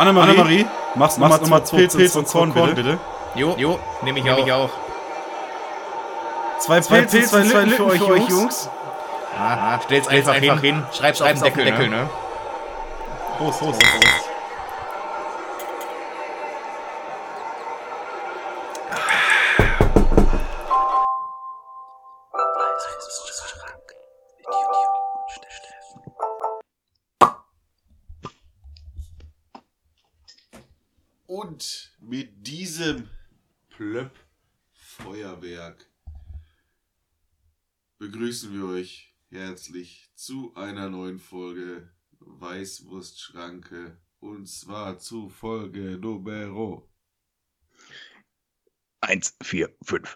Annemarie, Annemarie machst du nochmal zwei Pilz, Pilz und Korn, Korn, bitte. Jo, jo, nehme ich, nehm ich auch. Zwei, zwei Pilze, zwei, zwei Lücken für, euch, Jungs. Jungs. Aha, stell's, stell's einfach, einfach hin, hin. schreib's, schreib's auf den Deckel, Deckel ne? ne? Prost, Prost, Prost. Plöpp Feuerwerk begrüßen wir euch herzlich zu einer neuen Folge Weißwurstschranke und zwar zu Folge Numero 145.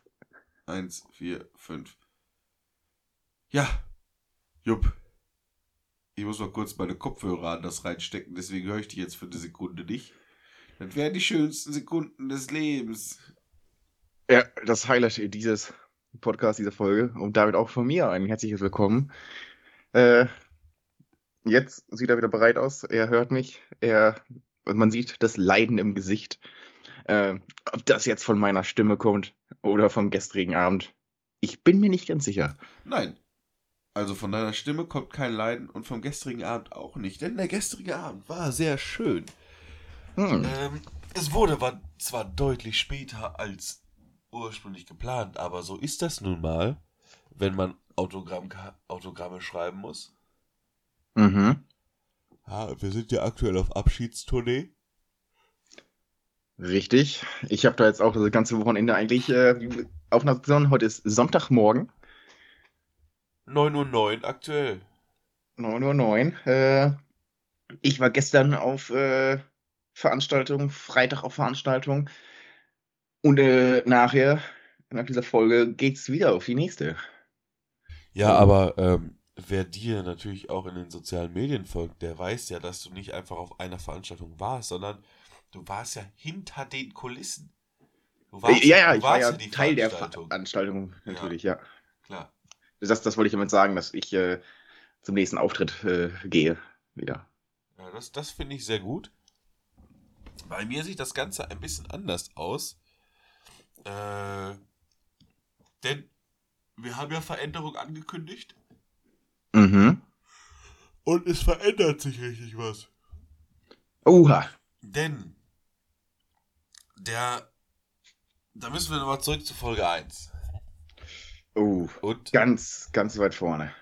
145. Ja, Jupp. Ich muss mal kurz meine Kopfhörer anders reinstecken, deswegen höre ich die jetzt für eine Sekunde nicht. Das wären die schönsten Sekunden des Lebens. Ja, das Highlight dieses Podcasts, dieser Folge. Und damit auch von mir ein herzliches Willkommen. Äh, jetzt sieht er wieder bereit aus. Er hört mich. Er, man sieht das Leiden im Gesicht. Äh, ob das jetzt von meiner Stimme kommt oder vom gestrigen Abend. Ich bin mir nicht ganz sicher. Nein. Also von deiner Stimme kommt kein Leiden und vom gestrigen Abend auch nicht. Denn der gestrige Abend war sehr schön. Hm. Ähm, es wurde war zwar deutlich später als ursprünglich geplant, aber so ist das nun mal, wenn man Autogramm, Autogramme schreiben muss. Mhm. Ja, wir sind ja aktuell auf Abschiedstournee. Richtig. Ich habe da jetzt auch das ganze Wochenende eigentlich äh, Aufnahmeplan. Heute ist Sonntagmorgen. 9.09 Uhr aktuell. 9.09 Uhr. Äh, ich war gestern auf äh, Veranstaltung, Freitag auf Veranstaltung. Und äh, nachher, nach dieser Folge, geht's wieder auf die nächste. Ja, aber ähm, wer dir natürlich auch in den sozialen Medien folgt, der weiß ja, dass du nicht einfach auf einer Veranstaltung warst, sondern du warst ja hinter den Kulissen. Du warst, ja, ja, ich war ja Teil der Veranstaltung, natürlich, ja. ja. Klar. Das, das wollte ich damit sagen, dass ich äh, zum nächsten Auftritt äh, gehe wieder. Ja, das, das finde ich sehr gut. Bei mir sieht das Ganze ein bisschen anders aus. Äh, denn wir haben ja Veränderung angekündigt. Mhm. Und es verändert sich richtig was. Oha. Denn der. Da müssen wir nochmal zurück zu Folge 1. Oh. Und ganz, ganz weit vorne.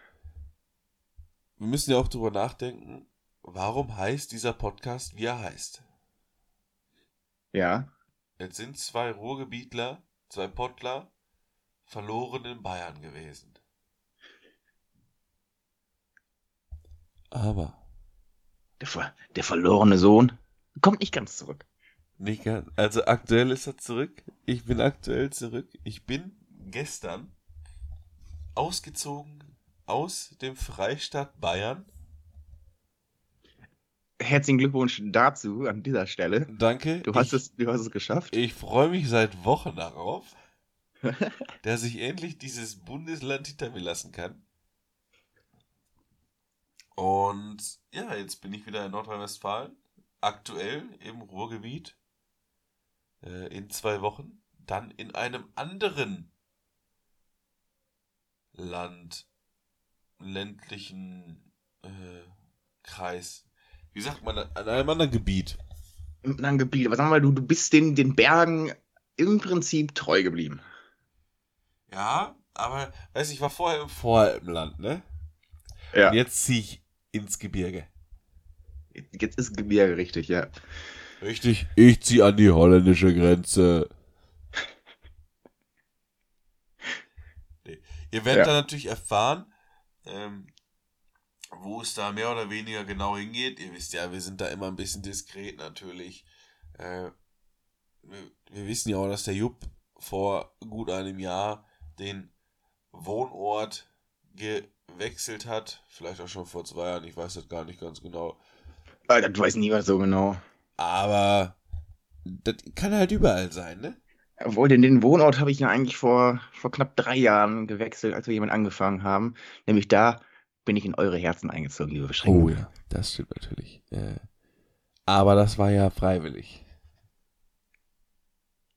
Wir müssen ja auch darüber nachdenken, warum heißt dieser Podcast, wie er heißt. Ja. Es sind zwei Ruhrgebietler, zwei Pottler, verloren in Bayern gewesen. Aber. Der, ver der verlorene Sohn kommt nicht ganz zurück. Nicht ganz. Also aktuell ist er zurück. Ich bin aktuell zurück. Ich bin gestern ausgezogen aus dem Freistaat Bayern herzlichen Glückwunsch dazu an dieser Stelle. Danke. Du hast, ich, es, du hast es geschafft. Ich freue mich seit Wochen darauf, dass ich endlich dieses Bundesland hinter mir lassen kann. Und ja, jetzt bin ich wieder in Nordrhein-Westfalen, aktuell im Ruhrgebiet, äh, in zwei Wochen, dann in einem anderen Land, ländlichen äh, Kreis wie sagt man, an einem anderen Gebiet. In einem anderen Gebiet. Aber sag mal, du, du bist den, den Bergen im Prinzip treu geblieben. Ja, aber, weiß ich, war vorher im Voralpenland, ne? Ja. Und jetzt ziehe ich ins Gebirge. Jetzt ist Gebirge richtig, ja. Richtig, ich ziehe an die holländische Grenze. nee. Ihr werdet ja. dann natürlich erfahren, ähm, wo es da mehr oder weniger genau hingeht. Ihr wisst ja, wir sind da immer ein bisschen diskret natürlich. Äh, wir, wir, wissen ja auch, dass der Jupp vor gut einem Jahr den Wohnort gewechselt hat. Vielleicht auch schon vor zwei Jahren, ich weiß das gar nicht ganz genau. Alter, du weißt nie was so genau. Aber das kann halt überall sein, ne? Obwohl, den, den Wohnort habe ich ja eigentlich vor, vor knapp drei Jahren gewechselt, als wir jemand angefangen haben. Nämlich da bin ich in eure Herzen eingezogen, liebe Beschränkungen. Oh ja, das stimmt natürlich. Äh, Aber das war ja freiwillig.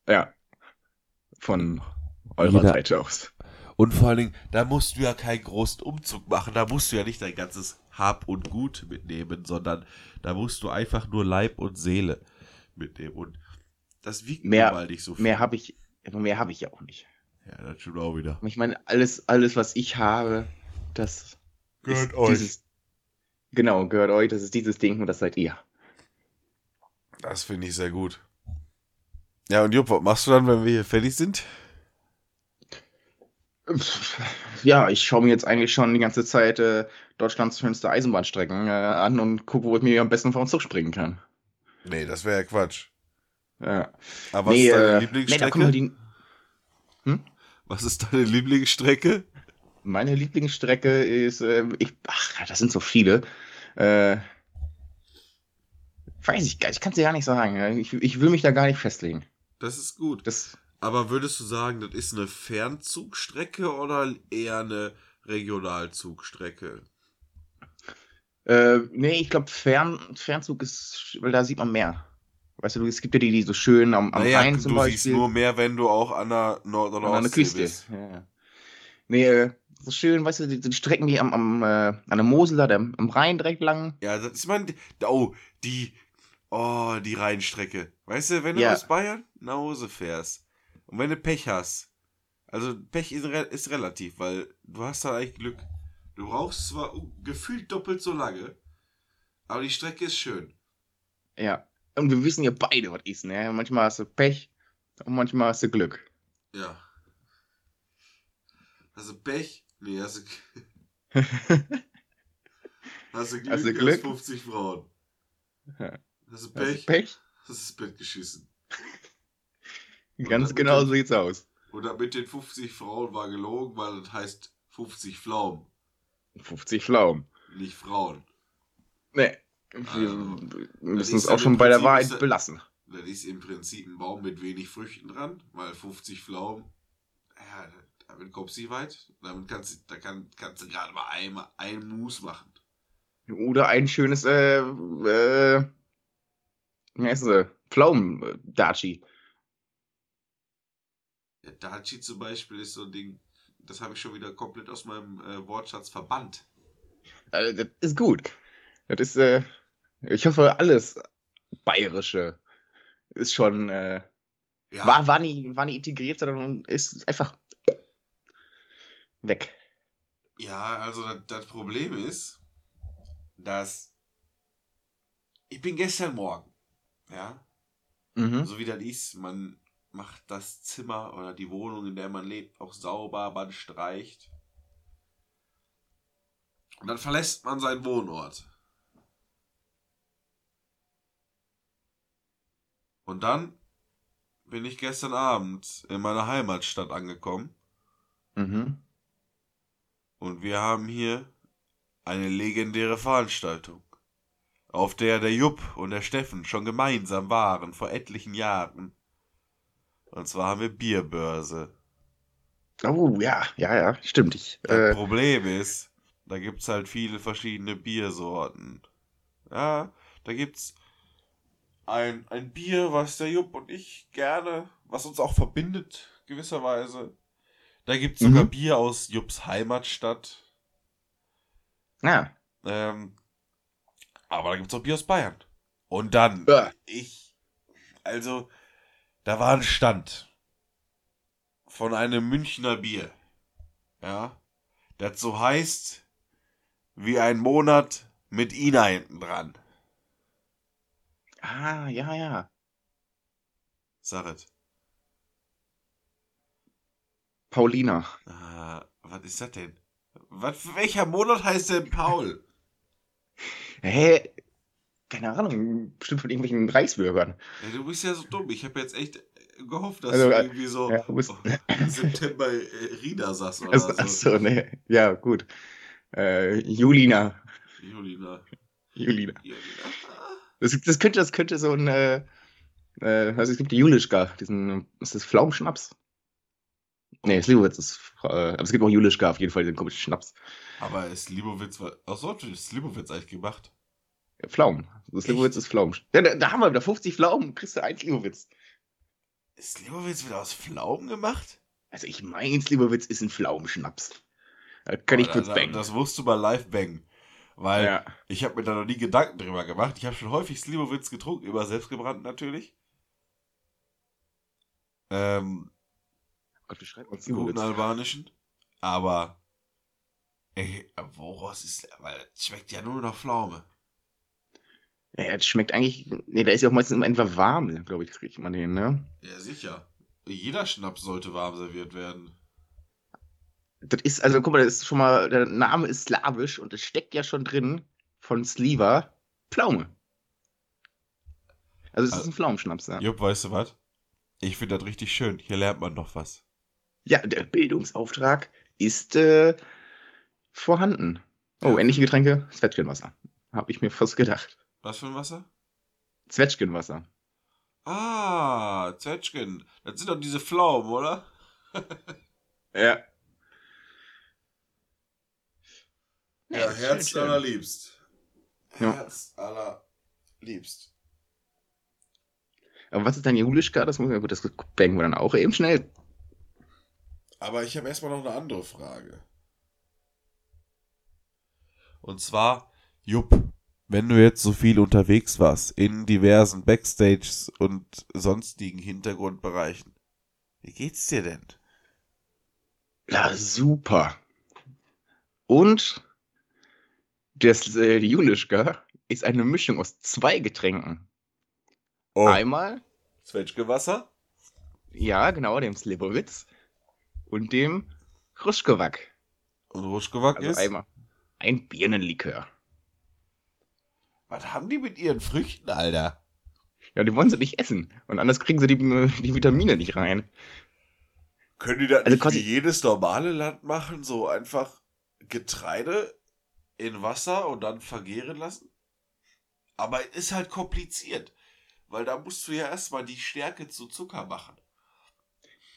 Ja. Von eurer Jeder, Seite aus. Und vor allen Dingen, da musst du ja keinen großen Umzug machen. Da musst du ja nicht dein ganzes Hab und Gut mitnehmen, sondern da musst du einfach nur Leib und Seele mitnehmen. Und das wiegt mehr, mal nicht so viel. Mehr habe ich, mehr habe ich ja auch nicht. Ja, das stimmt auch wieder. Ich meine, alles, alles, was ich habe, das gehört euch. Dieses, genau, gehört euch. Das ist dieses Ding und das seid ihr. Das finde ich sehr gut. Ja, und Jupp, was machst du dann, wenn wir hier fertig sind? Ja, ich schaue mir jetzt eigentlich schon die ganze Zeit äh, Deutschlands schönste Eisenbahnstrecken äh, an und gucke, wo ich mir am besten vor den Zug springen kann. Nee, das wäre ja Quatsch. Ja. Aber was nee, ist deine äh, Lieblingsstrecke? Nee, hm? Was ist deine Lieblingsstrecke? Meine Lieblingsstrecke ist, äh, ich, ach, das sind so viele. Äh, weiß ich gar nicht, ich kann es dir gar nicht sagen. Ich, ich will mich da gar nicht festlegen. Das ist gut. Das, Aber würdest du sagen, das ist eine Fernzugstrecke oder eher eine Regionalzugstrecke? Äh, nee, ich glaube, Fern, Fernzug ist, weil da sieht man mehr. Weißt du, es gibt ja die, die so schön am, am naja, Rhein zum du Beispiel. Du siehst nur mehr, wenn du auch an der Nord- oder Ostsee an der Küste. bist. Ja. Nee, äh, so schön, weißt du, die, die Strecken, die am, am, äh, an der Mosel, da, am Rhein direkt lang. Ja, das ist mein, oh, die, oh, die Rheinstrecke. Weißt du, wenn du ja. aus Bayern nach Hause fährst und wenn du Pech hast, also Pech ist, ist relativ, weil du hast da eigentlich Glück. Du brauchst zwar gefühlt doppelt so lange, aber die Strecke ist schön. Ja. Und wir wissen ja beide, was ist, ne? Manchmal hast du Pech und manchmal hast du Glück. Ja. Du Pech? Nee, hast du. hast du Glück? Hast du Glück? 50 Frauen. Hast du Pech? Hast du Pech? Hast das Bett geschissen. Ganz genau so sieht's aus. Und mit den 50 Frauen war gelogen, weil das heißt 50 Pflaumen. 50 Pflaumen. Nicht Frauen. Nee. Wir also, müssen es auch schon bei der Wahrheit ist, belassen. Das ist im Prinzip ein Baum mit wenig Früchten dran, weil 50 Pflaumen, ja, damit kommst du weit. Damit kannst du, da kann, kannst du gerade mal einmal ein Mus machen. Oder ein schönes, äh, äh, wie heißt es, Pflaumen-Daci. Ja, Daci zum Beispiel ist so ein Ding, das habe ich schon wieder komplett aus meinem äh, Wortschatz verbannt. Also, das ist gut. Das ist, äh, ich hoffe, alles Bayerische ist schon, äh, ja. war, war, nie, war nie integriert, sondern ist einfach weg. Ja, also das, das Problem ist, dass ich bin gestern Morgen, ja, mhm. so wie das ist, man macht das Zimmer oder die Wohnung, in der man lebt, auch sauber, man streicht. Und dann verlässt man seinen Wohnort. Und dann bin ich gestern Abend in meiner Heimatstadt angekommen. Mhm. Und wir haben hier eine legendäre Veranstaltung, auf der der Jupp und der Steffen schon gemeinsam waren vor etlichen Jahren. Und zwar haben wir Bierbörse. Oh, ja, ja, ja, stimmt. Ich, das äh... Problem ist, da gibt's halt viele verschiedene Biersorten. Ja, da gibt's ein, ein Bier, was der Jupp und ich gerne, was uns auch verbindet, gewisserweise. Da gibt es sogar mhm. Bier aus Jupps Heimatstadt. Ja. Ähm, aber da gibt es auch Bier aus Bayern. Und dann, ja. ich, also, da war ein Stand von einem Münchner Bier. Ja. Das so heißt, wie ein Monat mit Ina hinten dran. Ah, ja, ja. Saret. Paulina. Ah, was ist das denn? Was, welcher Monat heißt denn Paul? Hä? Keine Ahnung, bestimmt von irgendwelchen Reichsbürgern. Ja, du bist ja so dumm. Ich habe jetzt echt gehofft, dass also, du irgendwie so ja, oh, September äh, Rina sagst oder also, so. Achso, ne. Ja, gut. Äh, Julina. Julina. Julina. Julina. Das, das, könnte, das könnte so ein, äh, äh, also es gibt die Julischka, diesen, ist das Pflaumenschnaps? Nee, Slivovitz ist, äh, aber es gibt auch Julischka auf jeden Fall, den komischen Schnaps. Aber ist Slivovitz, achso, ist Slivovitz eigentlich gemacht? Pflaumen. Slivovitz ist Pflaumen. Ja, da, da, haben wir wieder 50 Pflaumen, kriegst du ein Slivovitz. Ist Slivovitz wieder aus Pflaumen gemacht? Also ich meine, Slivovitz ist ein Pflaumenschnaps. Da kann oh, ich kurz bangen. Das musst du mal live bangen. Weil ja. ich habe mir da noch nie Gedanken drüber gemacht. Ich habe schon häufig Slivovitz getrunken, über selbstgebrannt natürlich. Ähm, Gott, wie schreibt man Slivovitz? Guten albanischen. Aber, ey, woraus ist, weil es schmeckt ja nur nach Pflaume. Ja, das schmeckt eigentlich, nee, da ist ja auch meistens immer etwa warm, glaube ich, kriegt man den, ne? Ja, sicher. Jeder Schnaps sollte warm serviert werden. Das ist, also guck mal, das ist schon mal, der Name ist slawisch und es steckt ja schon drin von Sliva Pflaume. Also es also, ist ein Pflaumenschnaps, ja. Jupp, weißt du was? Ich finde das richtig schön. Hier lernt man noch was. Ja, der Bildungsauftrag ist äh, vorhanden. Oh, ja. ähnliche Getränke, Zwetschgenwasser. Habe ich mir fast gedacht. Was für ein Wasser? Zwetschgenwasser. Ah, Zwetschgen. Das sind doch diese Pflaumen, oder? ja. Ja, Herz allerliebst. Ja. Herz allerliebst. Aber was ist dein Julischka? Das muss ja gut, das bangen wir dann auch eben schnell. Aber ich habe erstmal noch eine andere Frage. Und zwar, Jupp, wenn du jetzt so viel unterwegs warst, in diversen Backstages und sonstigen Hintergrundbereichen, wie geht's dir denn? Ja, super. Und das äh, Julischka ist eine Mischung aus zwei Getränken. Oh. Einmal Zwetschgewasser. Ja, genau, dem Slivovitz. Und dem Ruschkowak. Und Ruschkowak also ist? Einmal ein Birnenlikör. Was haben die mit ihren Früchten, Alter? Ja, die wollen sie nicht essen. Und anders kriegen sie die, die Vitamine nicht rein. Können die das also nicht wie jedes normale Land machen? So einfach Getreide in Wasser und dann vergehren lassen? Aber es ist halt kompliziert. Weil da musst du ja erstmal die Stärke zu Zucker machen.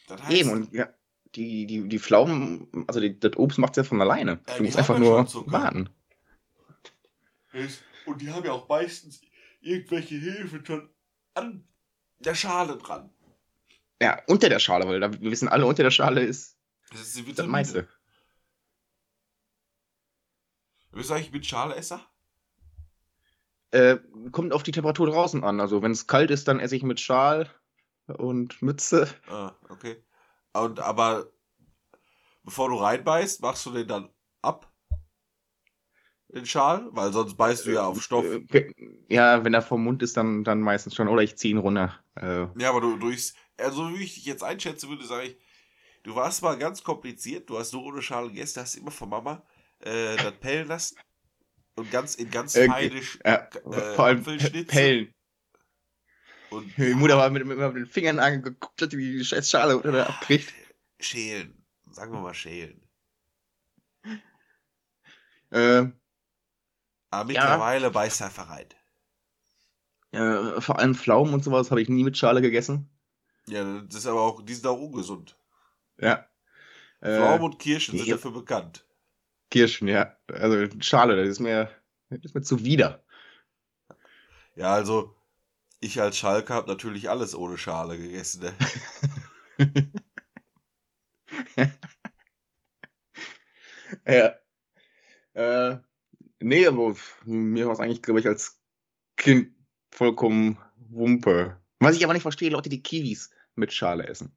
Das heißt, Eben, und ja, die, die, die Pflaumen, also die, das Obst macht es ja von alleine. Ja, du musst einfach nur warten. Und die haben ja auch meistens irgendwelche Hilfe schon an der Schale dran. Ja, unter der Schale, weil da, wir wissen alle, unter der Schale ist das, ist die das meiste. Bist du eigentlich mit Schaleesser? Äh, kommt auf die Temperatur draußen an. Also wenn es kalt ist, dann esse ich mit Schal und Mütze. Ah, okay. Und aber bevor du reinbeißt, machst du den dann ab? Den Schal? Weil sonst beißt du ja auf Stoff. Äh, ja, wenn er vom Mund ist, dann, dann meistens schon. Oder ich ziehe ihn runter. Äh. Ja, aber du durchs. Also wie ich dich jetzt einschätze würde, sage ich, du warst mal ganz kompliziert, du hast nur ohne Schale gegessen, hast immer von Mama äh, das pellen lassen und ganz in ganz äh, feine äh, äh, vor allem Pellen. Und die Mutter war mit, mit, mit, den Fingern angeguckt, hat wie die scheiß Schale oder abkriegt. Schälen. Sagen wir mal schälen. Äh, Aber mittlerweile ja. beißt er verreit. Ja, vor allem Pflaumen und sowas habe ich nie mit Schale gegessen. Ja, das ist aber auch, die sind auch ungesund. Ja. Pflaumen äh, und Kirschen sind dafür bekannt. Kirschen, ja. Also Schale, das ist mir, das ist mir zuwider. Ja, also ich als Schalke habe natürlich alles ohne Schale gegessen. Ne? ja. Äh, nee, aber mir war es eigentlich, glaube ich, als Kind vollkommen Wumpe. Was ich aber nicht verstehe, Leute, die Kiwis mit Schale essen.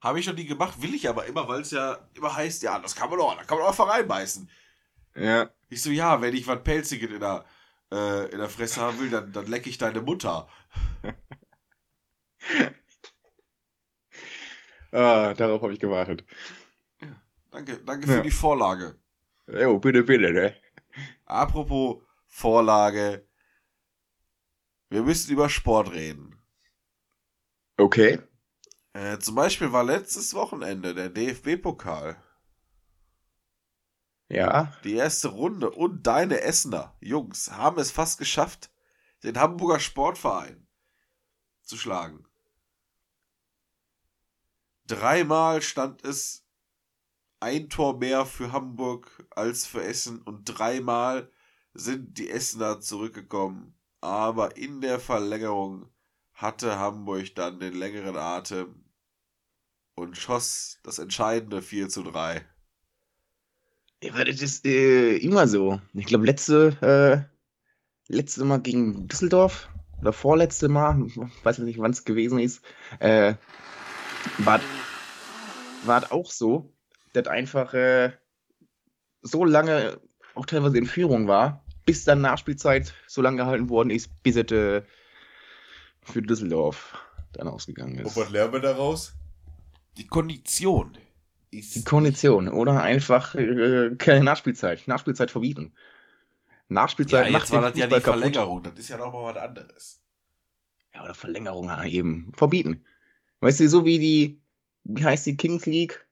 Habe ich noch nie gemacht, will ich aber immer, weil es ja immer heißt, ja, das kann man doch, da kann man auch reinbeißen. Ja. Ich so, ja, wenn ich was Pelziges in der, äh, in der Fresse haben will, dann, dann lecke ich deine Mutter. ah, darauf habe ich gewartet. Ja, danke, danke für ja. die Vorlage. Jo, bitte, bitte, ne? Apropos Vorlage. Wir müssen über Sport reden. Okay. Äh, zum Beispiel war letztes Wochenende der DFB-Pokal. Ja. Die erste Runde und deine Essener Jungs haben es fast geschafft, den Hamburger Sportverein zu schlagen. Dreimal stand es ein Tor mehr für Hamburg als für Essen und dreimal sind die Essener zurückgekommen, aber in der Verlängerung hatte Hamburg dann den längeren Atem und schoss das entscheidende 4 zu 3. Ja, das ist äh, immer so. Ich glaube, letzte, äh, letzte Mal gegen Düsseldorf oder vorletzte Mal, weiß ich nicht, wann es gewesen ist, äh, war es auch so, dass einfach äh, so lange auch teilweise in Führung war, bis dann Nachspielzeit so lange gehalten worden ist, bis es äh, für Düsseldorf dann ausgegangen ist. Und was lernen wir daraus? Die Kondition ist. Die Kondition oder einfach äh, keine Nachspielzeit. Nachspielzeit verbieten. Nachspielzeit ja, jetzt war das ja die Verlängerung. Das ist ja nochmal was anderes. Ja, oder Verlängerung eben. Verbieten. Weißt du, so wie die, wie heißt die Kings League?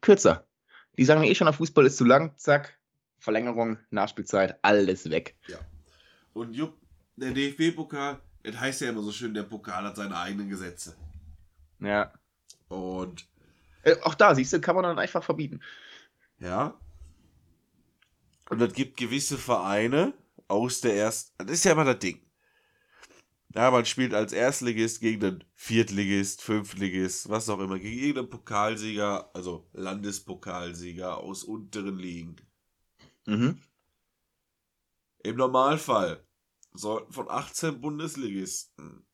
Kürzer. Die sagen eh schon, der Fußball ist zu lang, zack, Verlängerung, Nachspielzeit, alles weg. Ja. Und Jupp, der DFB-Pokal, das heißt ja immer so schön, der Pokal hat seine eigenen Gesetze. Ja. Und äh, auch da, siehst du, kann man dann einfach verbieten. Ja. Und es gibt gewisse Vereine aus der ersten. Das ist ja immer das Ding. Ja, man spielt als Erstligist gegen den Viertligist, Fünftligist, was auch immer, gegen irgendeinen Pokalsieger, also Landespokalsieger aus unteren Ligen. Mhm. Im Normalfall sollten von 18 Bundesligisten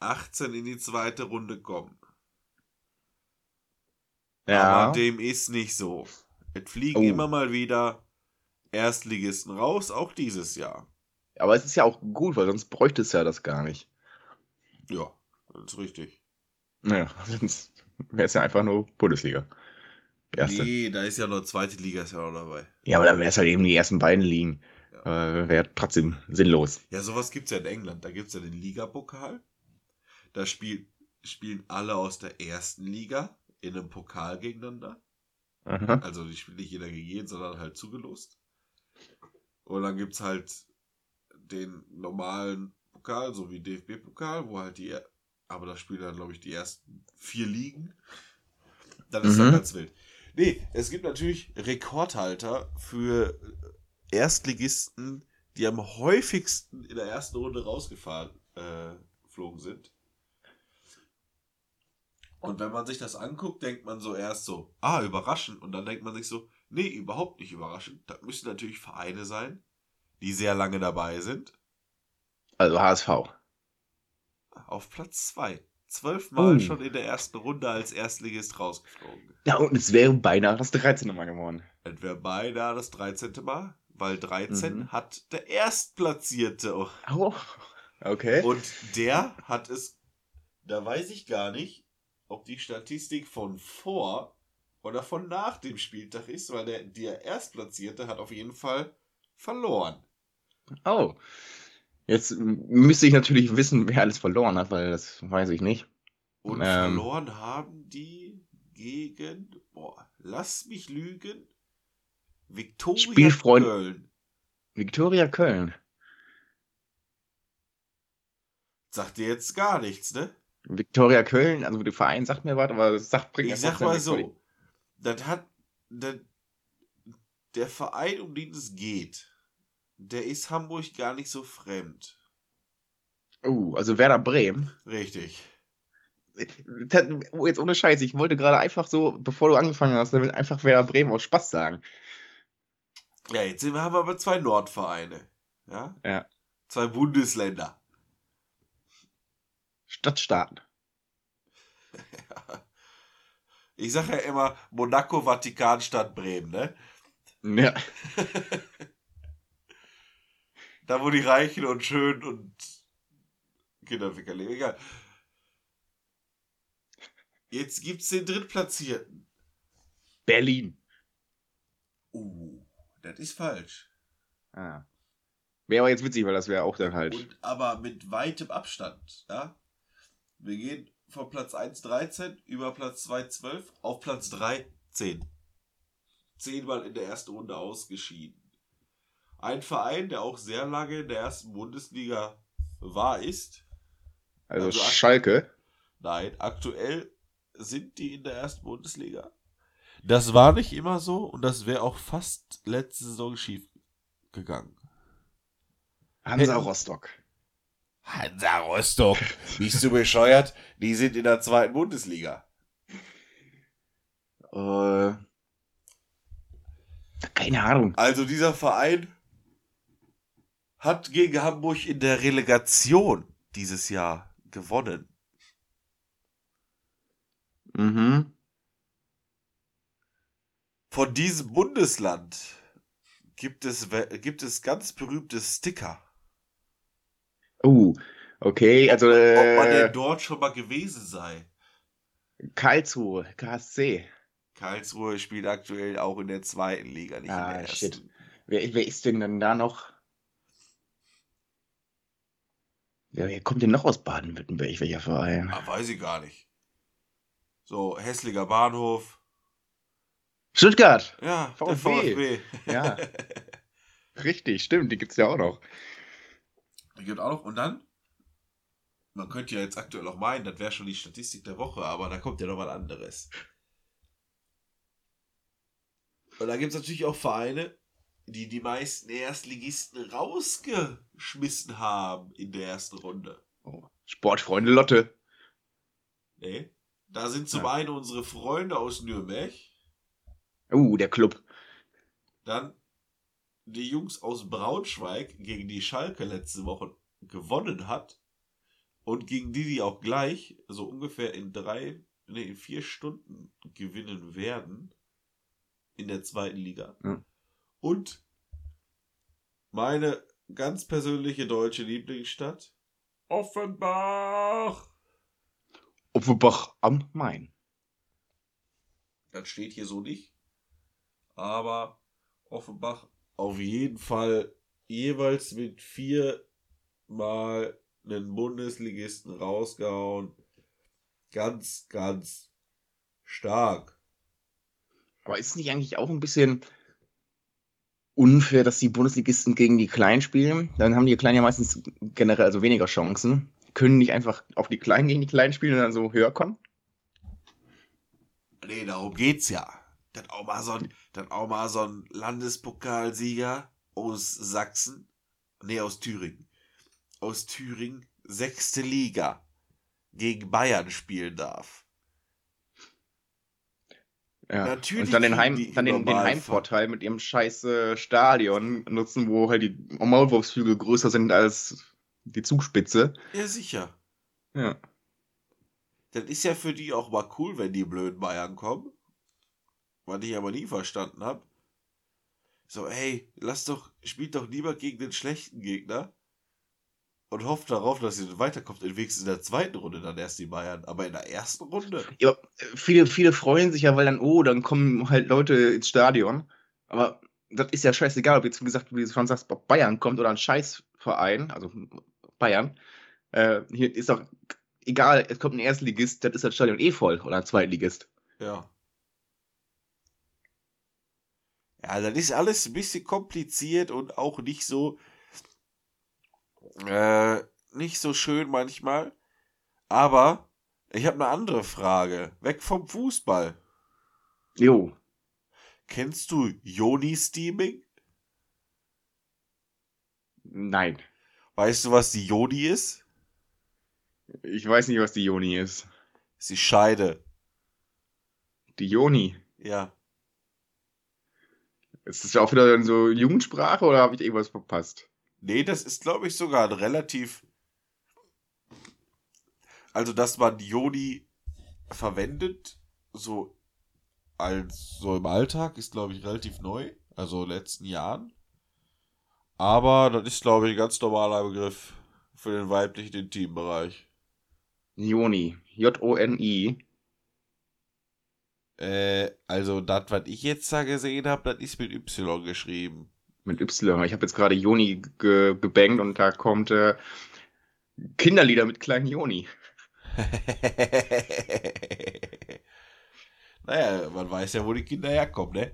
18 in die zweite Runde kommen. Ja. Aber dem ist nicht so. Es fliegen oh. immer mal wieder Erstligisten raus, auch dieses Jahr. Aber es ist ja auch gut, weil sonst bräuchte es ja das gar nicht. Ja, das ist richtig. Naja, sonst wäre es ja einfach nur Bundesliga. Erste. Nee, da ist ja noch zweite Liga ist ja noch dabei. Ja, aber dann wäre es halt eben die ersten beiden Ligen. Ja. Äh, wäre trotzdem sinnlos. Ja, sowas gibt es ja in England. Da gibt es ja den Ligapokal. Da spiel, spielen alle aus der ersten Liga in einem Pokal gegeneinander. Aha. Also die spielt nicht jeder gegen jeden, sondern halt zugelost. Und dann gibt es halt den normalen Pokal, so wie DFB-Pokal, wo halt die, aber da spielen dann, glaube ich, die ersten vier Ligen. Dann ist mhm. das ganz wild. Nee, es gibt natürlich Rekordhalter für Erstligisten, die am häufigsten in der ersten Runde rausgefahren äh, geflogen sind. Und wenn man sich das anguckt, denkt man so erst so, ah, überraschend. Und dann denkt man sich so, nee, überhaupt nicht überraschend. Das müssen natürlich Vereine sein, die sehr lange dabei sind. Also HSV. Auf Platz 2. Zwölfmal uh. schon in der ersten Runde als Erstligist rausgeflogen. Ja, und es wäre beinahe das 13. Mal geworden. Es wäre beinahe das 13. Mal, weil 13 mhm. hat der Erstplatzierte. Oh, okay. Und der hat es, da weiß ich gar nicht, ob die Statistik von vor oder von nach dem Spieltag ist, weil der, der Erstplatzierte hat auf jeden Fall verloren. Oh. Jetzt müsste ich natürlich wissen, wer alles verloren hat, weil das weiß ich nicht. Und ähm, verloren haben die gegen, boah, lass mich lügen, Viktoria Spielfreund Köln. Viktoria Köln. Sagt dir jetzt gar nichts, ne? Viktoria Köln, also der Verein sagt mir was, aber das sagt bringt Ich sag mal so, das hat, das, der Verein, um den es geht, der ist Hamburg gar nicht so fremd. Oh, also Werder Bremen. Richtig. Jetzt ohne Scheiß, ich wollte gerade einfach so, bevor du angefangen hast, einfach Werder Bremen aus Spaß sagen. Ja, jetzt haben wir aber zwei Nordvereine. Ja? Ja. Zwei Bundesländer. Stadtstaaten. ja. Ich sage ja immer Monaco, Vatikan, Stadt Bremen, ne? Ja. Da, wo die Reichen und schön und Kinderficker leben. Egal. Jetzt gibt's den Drittplatzierten. Berlin. Uh, das ist falsch. Ah. Wäre aber jetzt witzig, weil das wäre auch dann halt. Und aber mit weitem Abstand, ja? Wir gehen von Platz 1 13 über Platz 2 12 auf Platz 3 10. Zehnmal in der ersten Runde ausgeschieden. Ein Verein, der auch sehr lange in der ersten Bundesliga war, ist. Also, also Schalke? Nein, aktuell sind die in der ersten Bundesliga. Das war nicht immer so und das wäre auch fast letzte Saison schief gegangen. Hansa Rostock. Hansa Rostock. Bist du bescheuert? Die sind in der zweiten Bundesliga. Äh, keine Ahnung. Also dieser Verein hat gegen Hamburg in der Relegation dieses Jahr gewonnen. Mhm. Von diesem Bundesland gibt es, gibt es ganz berühmte Sticker. Oh, okay, also. Ob, ob man äh, denn dort schon mal gewesen sei. Karlsruhe, KSC. Karlsruhe spielt aktuell auch in der zweiten Liga, nicht in Ah, der ersten. shit. Wer, wer ist denn dann da noch? Ja, wer kommt denn noch aus Baden-Württemberg? Welcher Verein? Ah, weiß ich gar nicht. So, Hässlinger Bahnhof. Stuttgart! Ja, der VfB. VfB. Ja. Richtig, stimmt, die gibt's ja auch noch. Gibt auch noch. Und dann? Man könnte ja jetzt aktuell auch meinen, das wäre schon die Statistik der Woche, aber da kommt ja noch was anderes. Und da gibt es natürlich auch Vereine, die die meisten Erstligisten rausgeschmissen haben in der ersten Runde. Oh. Sportfreunde Lotte. Nee. Da sind zum Ja. einen unsere Freunde aus Nürnberg, Uh, der Club. dann die Jungs aus Braunschweig, gegen die Schalke letzte Woche gewonnen hat und gegen die die auch gleich, so ungefähr in drei, nee, in vier Stunden gewinnen werden in der zweiten Liga. Ja. Und meine ganz persönliche deutsche Lieblingsstadt, Offenbach. Offenbach am Main. Das steht hier so nicht. Aber Offenbach auf jeden Fall jeweils mit vier Mal einen Bundesligisten rausgehauen. Ganz, ganz stark. Aber ist es nicht eigentlich auch ein bisschen unfair, dass die Bundesligisten gegen die Kleinen spielen? Dann haben die Kleinen ja meistens generell also weniger Chancen. Können nicht einfach auf die Kleinen gegen die Kleinen spielen und dann so höher kommen? Nee, darum geht's ja. Dann auch mal so ein, dann auch mal so ein Landespokalsieger aus Sachsen. Nee, aus Thüringen. Aus Thüringen, sechste Liga, gegen Bayern spielen darf. Ja. Natürlich und dann den, Heim, dann den, den. Heimvorteil mit ihrem scheiß äh, Stadion nutzen, wo halt die Maulwurfsflügel größer sind als die Zugspitze. Ja, sicher. Ja. Das ist ja für die auch mal cool, wenn die blöden Bayern kommen. Was ich aber nie verstanden habe. So, hey, lass doch, spielt doch lieber gegen den schlechten Gegner und hofft darauf, dass ihr weiterkommt. Wenigstens in der zweiten Runde dann erst die Bayern. Aber in der ersten Runde. ja viele, viele freuen sich ja, weil dann, oh, dann kommen halt Leute ins Stadion. Aber das ist ja scheißegal, ob jetzt, wie gesagt, wie du schon sagst, ob Bayern kommt oder ein Scheißverein, also Bayern. Äh, hier ist doch egal, es kommt ein Erstligist, das ist das Stadion eh voll oder ein Zweitligist. Ja. Ja, das ist alles ein bisschen kompliziert und auch nicht so, äh, nicht so schön manchmal. Aber ich habe eine andere Frage. Weg vom Fußball. Jo. Kennst du Joni-Steaming? Nein. Weißt du, was die Joni ist? Ich weiß nicht, was die Joni ist. Die Scheide. Die Joni. Ja. Ist das auch wieder so Jugendsprache oder habe ich irgendwas verpasst? Nee, das ist, glaube ich, sogar relativ. Also, dass man Joni verwendet, so als so im Alltag, ist, glaube ich, relativ neu. Also in den letzten Jahren. Aber das ist, glaube ich, ein ganz normaler Begriff für den weiblichen Intimbereich. Joni. J-O-N-I. Äh, also das, was ich jetzt da gesehen habe, das ist mit Y geschrieben. Mit Y. Ich habe jetzt gerade Joni ge gebankt und da kommt äh, Kinderlieder mit kleinen Joni. naja, man weiß ja, wo die Kinder herkommen, ne?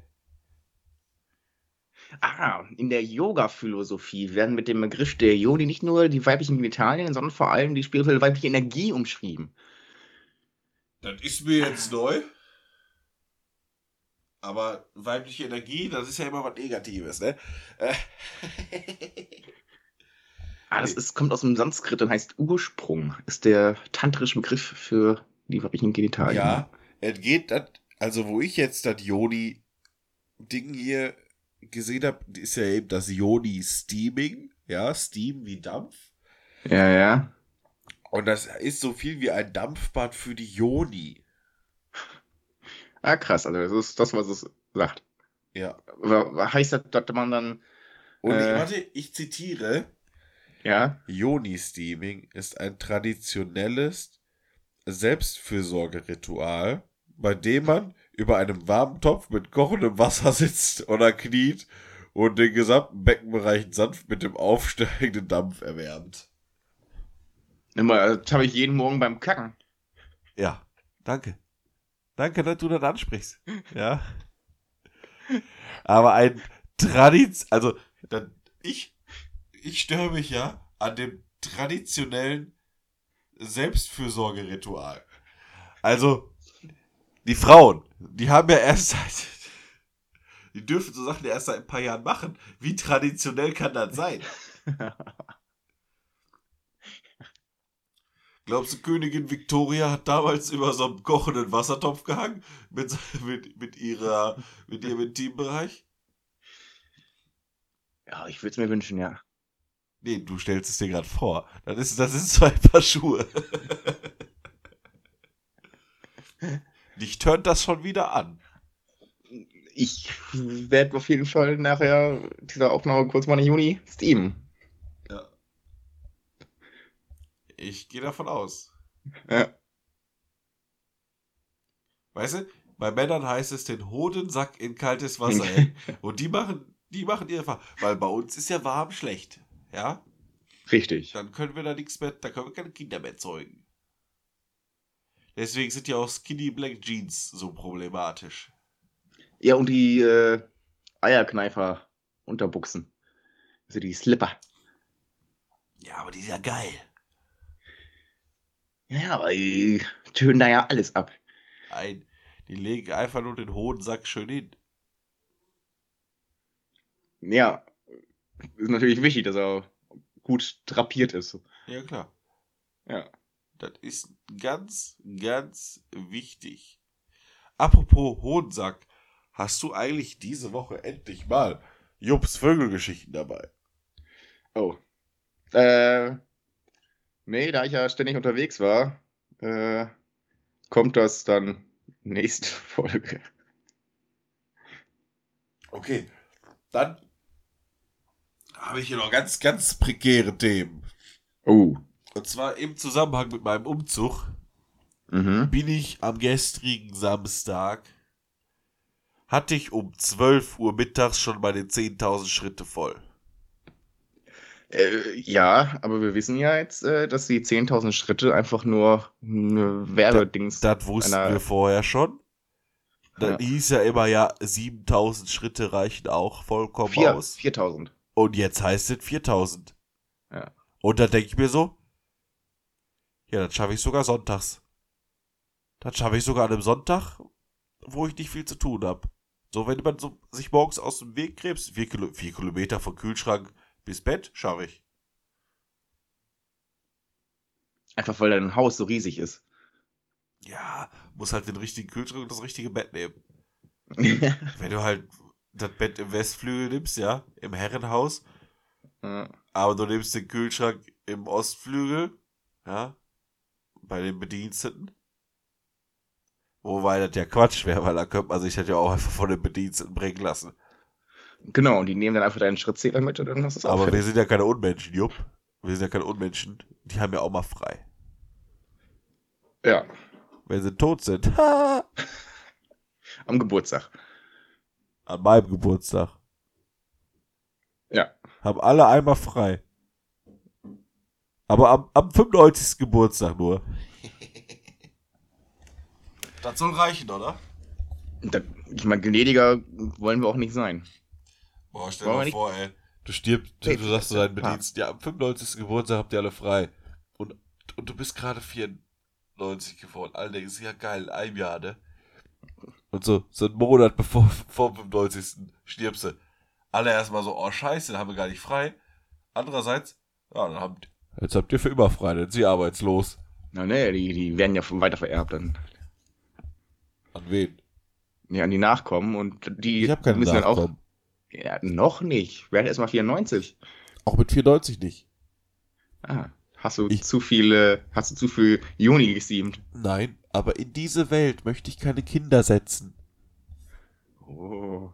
Ah, in der Yoga-Philosophie werden mit dem Begriff der Joni nicht nur die weiblichen Genitalien, sondern vor allem die spirituelle weibliche Energie umschrieben. Das ist mir jetzt neu. Aber weibliche Energie, das ist ja immer was Negatives, ne? Äh. ah, das ist, kommt aus dem Sanskrit und heißt Ursprung. Ist der tantrische Begriff für die weiblichen Genitalien. Ja, es geht, das, also wo ich jetzt das Joni-Ding hier gesehen habe, ist ja eben das Joni-Steaming. Ja, Steam wie Dampf. Ja, ja. Und das ist so viel wie ein Dampfbad für die Joni. Ah, krass, also das ist das, was es sagt. Ja. Aber heißt das, dass man dann. Und ich, warte, ich zitiere. Ja. Joni-Steaming ist ein traditionelles Selbstfürsorgeritual, bei dem man über einem warmen Topf mit kochendem Wasser sitzt oder kniet und den gesamten Beckenbereich sanft mit dem aufsteigenden Dampf erwärmt. Immer, das habe ich jeden Morgen beim Kacken. Ja, danke. Danke, dass du das ansprichst. Ja. Aber ein Tradiz, also dann, ich, ich störe mich ja an dem traditionellen Selbstfürsorgeritual. Also, die Frauen, die haben ja erst seit, die dürfen so Sachen erst seit ein paar Jahren machen. Wie traditionell kann das sein? Glaubst du, Königin Victoria hat damals über so einem kochenden Wassertopf gehangen? Mit, mit, mit, ihrer, mit ihrem Intimbereich? Ja, ich würde es mir wünschen, ja. Nee, du stellst es dir gerade vor. Das ist, das ist zwei Paar Schuhe. Dich tönt das schon wieder an. Ich werde auf jeden Fall nachher dieser Aufnahme kurz mal in Juni steamen. Ja. Ich gehe davon aus. Ja. Weißt du, bei Männern heißt es den Hodensack in kaltes Wasser. Und die machen, die machen ihre Fa Weil bei uns ist ja warm schlecht. Ja? Richtig. Dann können wir da nichts mehr, da können wir keine Kinder mehr zeugen. Deswegen sind ja auch Skinny Black Jeans so problematisch. Ja, und die äh, Eierkneifer Unterbuchsen. Also die Slipper. Ja, aber die sind ja geil. Ja, aber die tönen da ja alles ab. Ein, die legen einfach nur den Hodensack schön hin. Ja, ist natürlich wichtig, dass er gut drapiert ist. Ja, klar. Ja. Das ist ganz, ganz wichtig. Apropos Hodensack, hast du eigentlich diese Woche endlich mal Jups Vögelgeschichten dabei? Oh. Äh, nee, da ich ja ständig unterwegs war, äh, kommt das dann nächste Folge. Okay, dann habe ich hier noch ganz, ganz prekäre Themen. Oh. Und zwar im Zusammenhang mit meinem Umzug Mhm. bin ich am gestrigen Samstag, hatte ich um 12 Uhr mittags schon meine 10.000 Schritte voll. Äh, ja, aber wir wissen ja jetzt, äh, dass die 10.000 Schritte einfach nur eine Werbedings. Das wussten einer- wir vorher schon. Dann Ja. hieß ja immer, ja, 7000 Schritte reichen auch vollkommen Vier- aus. 4.000. Und jetzt heißt es 4000. Ja. Und dann denke ich mir so, ja, das schaffe ich sogar sonntags. Das schaffe ich sogar an einem Sonntag, wo ich nicht viel zu tun habe. So, wenn man so sich morgens aus dem Weg krebst, vier, Kilo, vier Kilometer vom Kühlschrank bis Bett, schaffe ich. Einfach weil dein Haus so riesig ist. Ja, muss halt den richtigen Kühlschrank und das richtige Bett nehmen. Wenn du halt das Bett im Westflügel nimmst, ja, im Herrenhaus, Ja. aber du nimmst den Kühlschrank im Ostflügel, ja, bei den Bediensteten. Wobei das ja Quatsch wäre, weil da könnte man sich das ja auch einfach von den Bediensteten bringen lassen. Genau, und die nehmen dann einfach deinen Schrittzähler mit und dann hast du es auch. Aber wir sind ja keine Unmenschen, Jupp. Wir sind ja keine Unmenschen. Die haben ja auch mal frei. Ja, Wenn sie tot sind. Ha! am Geburtstag. An meinem Geburtstag. Ja. Haben alle einmal frei. Aber am, am 95. Geburtstag nur. das soll reichen, oder? Da, ich meine, gnädiger wollen wir auch nicht sein. Boah, stell dir mal vor, ey. Du stirbst, du, du sagst zu deinen. Bediensten, ja, am 95. Geburtstag habt ihr alle frei. Und, und du bist gerade 94 geworden. Alle denken, sich, ja geil, in einem Jahr, ne? Und so, so einen Monat bevor vor dem 95. stirbst du. Alle erstmal so, oh scheiße, dann haben wir gar nicht frei. Andererseits, ja, dann habt Jetzt habt ihr für immer frei, dann sind sie arbeitslos. Na nee, die, die werden ja weiter vererbt dann. An wen? Ja, an die Nachkommen und die ich hab keine müssen Nachkommen. dann auch. Ja, noch nicht. Werden erst mal 94. Auch mit 94 nicht. Ah, hast du ich, zu viele, hast du zu viel Juni gesiemt? Nein, aber in diese Welt möchte ich keine Kinder setzen. Oh.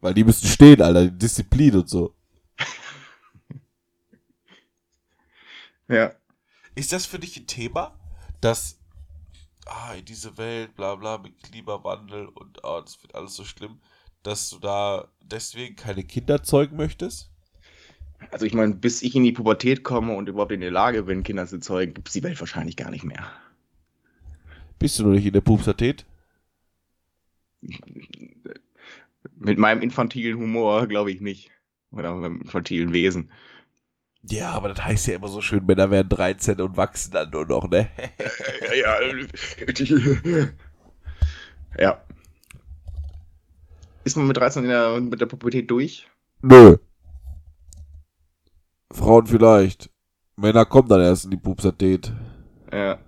Weil die müssen stehen, Alter, die Disziplin und so. ja. Ist das für dich ein Thema, dass ah, in diese Welt, bla bla, mit Klimawandel und ah, das wird alles so schlimm, dass du da deswegen keine Kinder zeugen möchtest? Also ich meine, bis ich in die Pubertät komme und überhaupt in der Lage bin, Kinder zu zeugen, gibt es die Welt wahrscheinlich gar nicht mehr. Bist du noch nicht in der Pubertät? Mit meinem infantilen Humor glaube ich nicht. Oder mit meinem infantilen Wesen. Ja, aber das heißt ja immer so schön, Männer werden 13 und wachsen dann nur noch, ne? ja, ja. ja. Ist man mit 13 der, mit der Pubertät durch? Nö. Frauen vielleicht. Männer kommen dann erst in die Pubertät. Ja.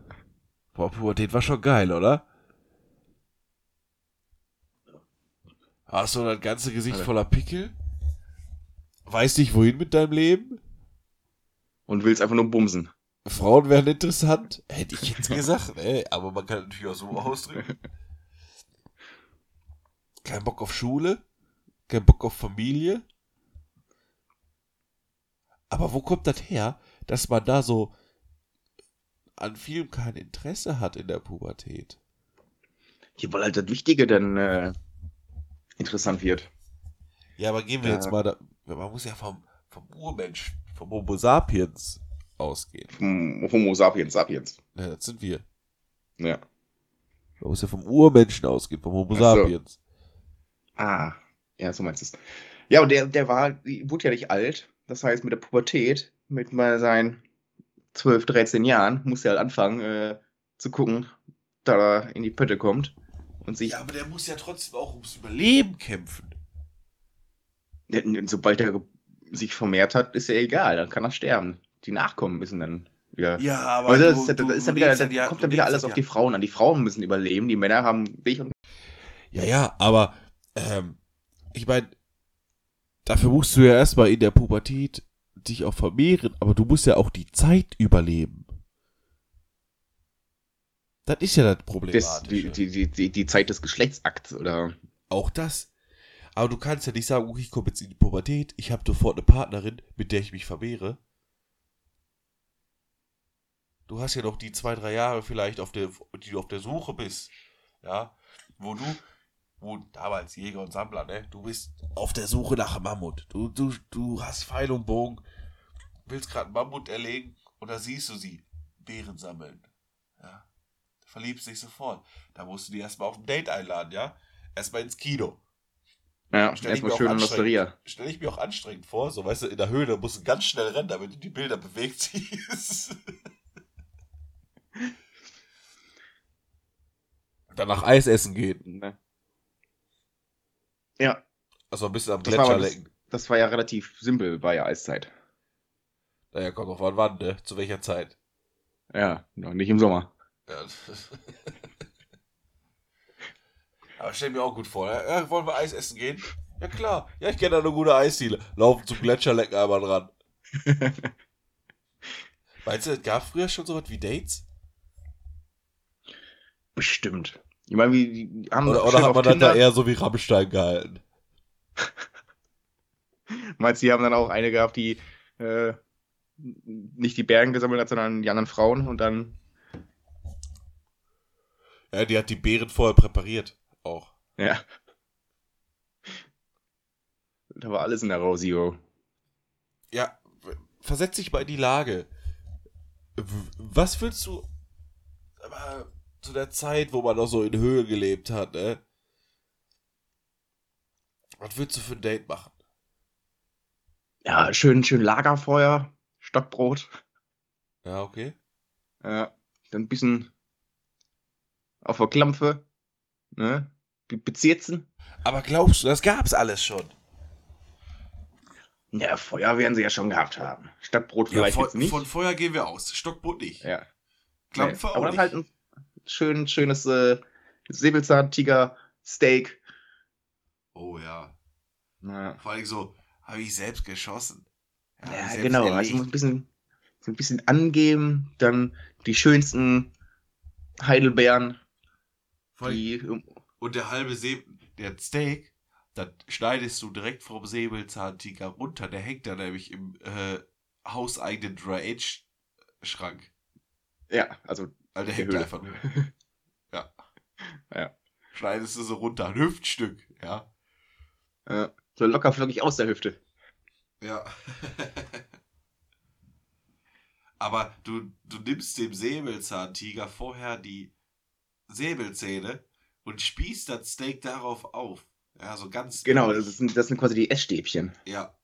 Boah, Pubertät war schon geil, oder? Hast du das ganze Gesicht Alter. voller Pickel? Weißt nicht, wohin mit deinem Leben? Und willst einfach nur bumsen. Frauen wären interessant, hätte ich jetzt gesagt, ey, aber man kann natürlich auch so ausdrücken. Kein Bock auf Schule, kein Bock auf Familie. Aber wo kommt das her, dass man da so an vielem kein Interesse hat in der Pubertät? Ja, weil halt das Wichtige dann äh, interessant wird. Ja, aber gehen wir ja. jetzt mal da, man muss ja vom, vom Urmensch vom Homo sapiens ausgehen. Vom Homo sapiens sapiens. Ja, das sind wir. Ja. Man muss ja vom Urmenschen ausgehen, vom Homo so. sapiens. Ah, ja, so meinst du es. Ja, und der, der war, wurde ja nicht alt. Das heißt, mit der Pubertät, mit mal seinen 12, 13 Jahren, muss er halt anfangen äh, zu gucken, da er in die Pötte kommt. Und sich ja, aber der muss ja trotzdem auch ums Überleben kämpfen. Sobald er sich vermehrt hat, ist ja egal, dann kann er sterben. Die Nachkommen müssen dann wieder. Ja, aber. aber das, du, das, ist dann wieder, dann kommt dann wieder alles auf die Frauen an. Die Frauen müssen überleben, die Männer haben dich und. Ja, ja, aber ähm, ich meine, dafür musst du ja erstmal in der Pubertät dich auch vermehren, aber du musst ja auch die Zeit überleben. Das ist ja das Problem. Die, die, die, die, Zeit des Geschlechtsakts, oder? Auch das. Aber du kannst ja nicht sagen, okay, ich komme jetzt in die Pubertät, ich habe sofort eine Partnerin, mit der ich mich vermehre. Du hast ja noch die zwei, drei Jahre vielleicht, auf der, die du auf der Suche bist. Ja, wo du, wo damals Jäger und Sammler, ne, du bist auf der Suche nach Mammut. Du, du, du hast Pfeil und Bogen, willst gerade Mammut erlegen und da siehst du sie Beeren sammeln. Ja, verliebst dich sofort. Da musst du die erstmal auf ein Date einladen, ja. Erstmal ins Kino. Ja, stell erstmal schön in Osteria. Stelle ich mir auch anstrengend vor, so weißt du, in der Höhle musst du ganz schnell rennen, damit du die Bilder bewegt siehst. Danach Eis essen gehen. Ne. Ja. Also ein bisschen am das Gletscher lecken. Das, das, war ja relativ simpel, war ja Eiszeit. Naja, kommt auf wann, wann, ne? Zu welcher Zeit? Ja, noch nicht im Sommer. Ja. Aber stell mir auch gut vor. Ja, wollen wir Eis essen gehen? Ja klar. Ja, ich kenne da eine gute Eisdiele. Laufen zum Gletscher, lecken einmal dran. Meinst du, es gab früher schon so was wie Dates? Bestimmt. Ich meine, wie haben Oder, oder hat man das da eher so wie Rammstein gehalten? Meinst du, die haben dann auch eine gehabt, die äh, nicht die Bergen gesammelt hat, sondern die anderen Frauen und dann. Ja, die hat die Beeren vorher präpariert auch. Ja. Da war alles in der Zero. Ja, versetz dich mal in die Lage. Was willst du aber zu der Zeit, wo man noch so in Höhe gelebt hat, ne? Was willst du für ein Date machen? Ja, schön, schön Lagerfeuer, Stockbrot. Ja, okay. Ja, dann ein bisschen auf der Klampfe, ne? bezirzen. Aber glaubst du, das gab's alles schon? Ja, Feuer werden sie ja schon gehabt haben. Stadtbrot vielleicht von, jetzt nicht. Von Feuer gehen wir aus. Stockbrot nicht. ja. Klampfer Nee, auch aber nicht. dann halt ein schön, schönes äh, Säbelzahn-Tiger-Steak. oh ja. Ja, Vor allem so, habe ich selbst geschossen. ja selbst genau. erlegt. Also muss ein bisschen, so ein bisschen angeben. Dann die schönsten Heidelbeeren. Die, Und der halbe See, der Steak, das schneidest du direkt vom Säbelzahntiger runter. Der hängt da nämlich im äh, hauseigenen Dry-Age-Schrank. ja, also Also der hängt einfach nur. Ja. Ja. Schneidest du so runter. Ein Hüftstück, ja. äh, so locker flockig aus der Hüfte. Ja. Aber du, du nimmst dem Säbelzahntiger vorher die Säbelzähne und spießt das Steak darauf auf. Ja, so ganz. Genau, das sind, das sind quasi die Essstäbchen. Ja.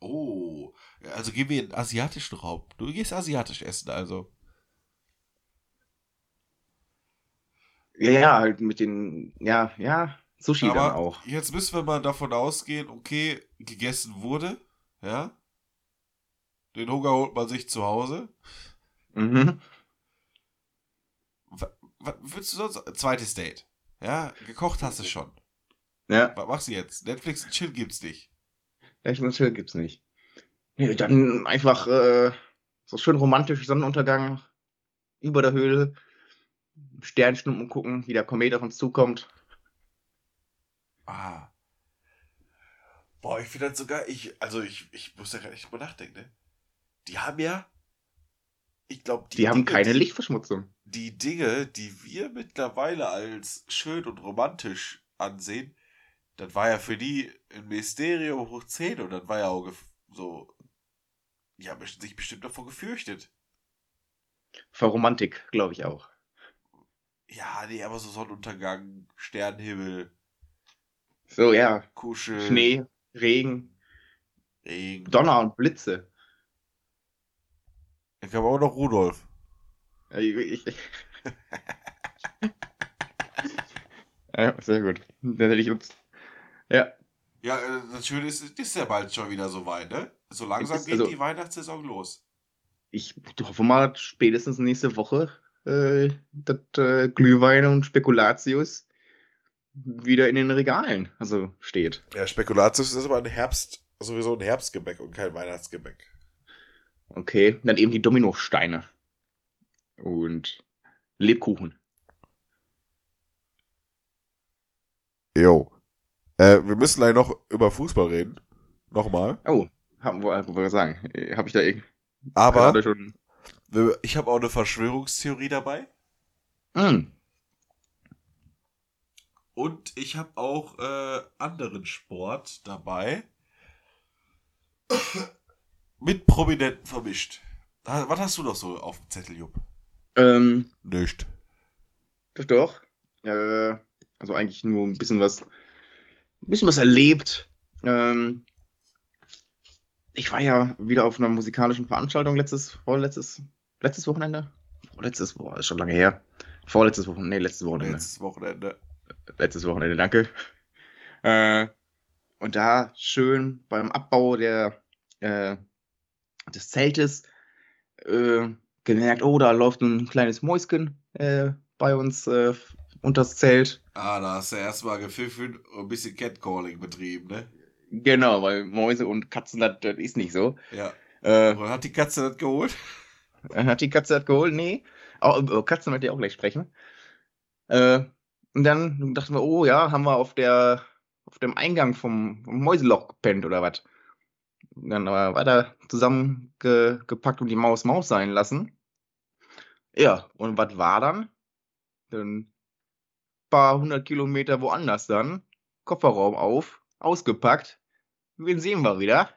Oh. Ja, Also gehen wir in den asiatischen Raum. Du gehst asiatisch essen, also. Ja, halt mit den, ja, ja, Sushi dann Aber auch. jetzt müssen wir mal davon ausgehen, okay, gegessen wurde, ja. Den Hunger holt man sich zu Hause. Mhm. Was, was willst du sonst? Zweites Date. Ja, gekocht hast du schon. Ja, Was machst du jetzt? Netflix und Chill gibt's nicht. echt und chill gibt's nicht. Nee, dann einfach äh, so schön romantisch Sonnenuntergang über der Höhle, Sternschnuppen gucken, wie der Komet auf uns zukommt. Ah. Boah, ich finde das sogar, ich, also ich, ich muss ja gar nicht drüber nachdenken, ne? Die haben ja, ich glaube, Die, haben Dinge, keine die, Lichtverschmutzung. Die Dinge, die wir mittlerweile als schön und romantisch ansehen, das war ja für die ein Mysterium hoch 10 und das war ja auch so, die haben sich bestimmt davor gefürchtet. Vor Romantik, glaube ich auch. Ja, nee, aber so Sonnenuntergang, Sternenhimmel, So, ja, Kuschel, Schnee, Regen, Regen. Donner und Blitze. Ich habe auch noch Rudolf. Ja, Ich, ich, ja, sehr gut. Dann hätte ich uns. Ja, Ja, äh, das Schöne ist, es ist ja bald schon wieder so weit, ne? So langsam ist- geht also- die Weihnachtssaison los. ich hoffe mal spätestens nächste Woche, äh, dass äh, Glühwein und Spekulatius wieder in den Regalen also steht. Ja, Spekulatius ist aber ein Herbst, sowieso ein Herbstgebäck und kein Weihnachtsgebäck. Okay, dann eben die Dominosteine. Und Lebkuchen. Jo. Äh, wir müssen gleich noch über Fußball reden. Nochmal. Oh, haben wir, wo wir sagen, habe ich da irgendwie Aber ich habe auch eine Verschwörungstheorie dabei. Hm, Und ich habe auch äh, anderen Sport dabei. Mit Prominenten vermischt. Was hast du noch so auf dem Zettel, Jupp? ähm, Nicht. Doch, doch. Äh, also eigentlich nur ein bisschen was, ein bisschen was erlebt. Ähm, ich war ja wieder auf einer musikalischen Veranstaltung letztes, vorletztes, letztes Wochenende? Vorletztes Wochenende, ist schon lange her. Vorletztes Wochenende, nee, letztes Wochenende. Letztes Wochenende. Letztes Wochenende, danke. Äh, und da schön beim Abbau der, äh, des Zeltes äh, gemerkt, oh, da läuft ein kleines Mäuschen äh, bei uns äh, unters Zelt. Ah, da hast du erstmal gepfiffen und ein bisschen Catcalling betrieben, ne? Genau, weil Mäuse und Katzen, das, das ist nicht so. Ja. Äh, hat die Katze das geholt? hat die Katze das geholt? Nee. Über Katzen möchte ich auch gleich sprechen. Äh, und dann dachten wir, oh ja, haben wir auf der auf dem Eingang vom, vom Mäuseloch gepennt oder was. Dann aber weiter zusammengepackt und die Maus Maus sein lassen. Ja, und was war dann? Dann paar hundert Kilometer woanders dann. Kofferraum auf, ausgepackt. Wen sehen wir wieder?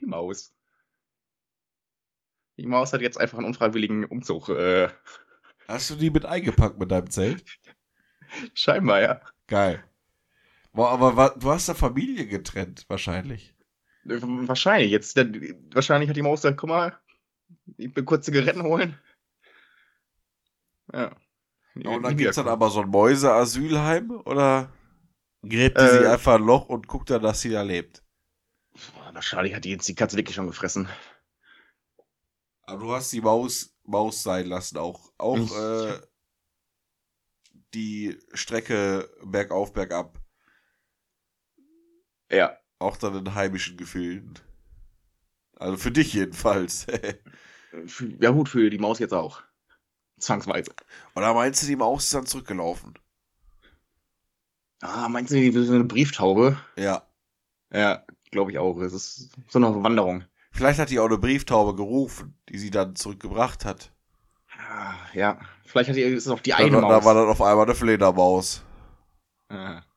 Die Maus. Die Maus hat jetzt einfach einen unfreiwilligen Umzug. Äh, Hast du die mit eingepackt mit deinem Zelt? scheinbar, ja. Geil. Boah, aber wa- du hast da Familie getrennt, wahrscheinlich. Äh, Wahrscheinlich. Jetzt, der, wahrscheinlich hat die Maus gesagt, guck mal, ich will kurz Zigaretten holen. Ja. Ja, und dann gibt's dann aber so ein Mäuseasylheim, oder? Gräbt die äh, sie einfach ein Loch und guckt dann, dass sie da lebt. Wahrscheinlich hat die jetzt die Katze wirklich schon gefressen. Aber du hast die Maus, Maus sein lassen auch. Auch äh, die Strecke bergauf, bergab. Ja. Auch dann in heimischen Gefühlen. Also für dich jedenfalls. ja gut, für die Maus jetzt auch. Zwangsweise. Oder meinst du, die Maus ist dann zurückgelaufen? Ah, meinst du, die ist eine Brieftaube? Ja. Ja, glaube ich auch. Es ist so eine Wanderung. Vielleicht hat die auch eine Brieftaube gerufen, die sie dann zurückgebracht hat. Ah, ja, vielleicht hat die, ist es auch die eine da, Maus. Da war dann auf einmal eine Fledermaus. Ah.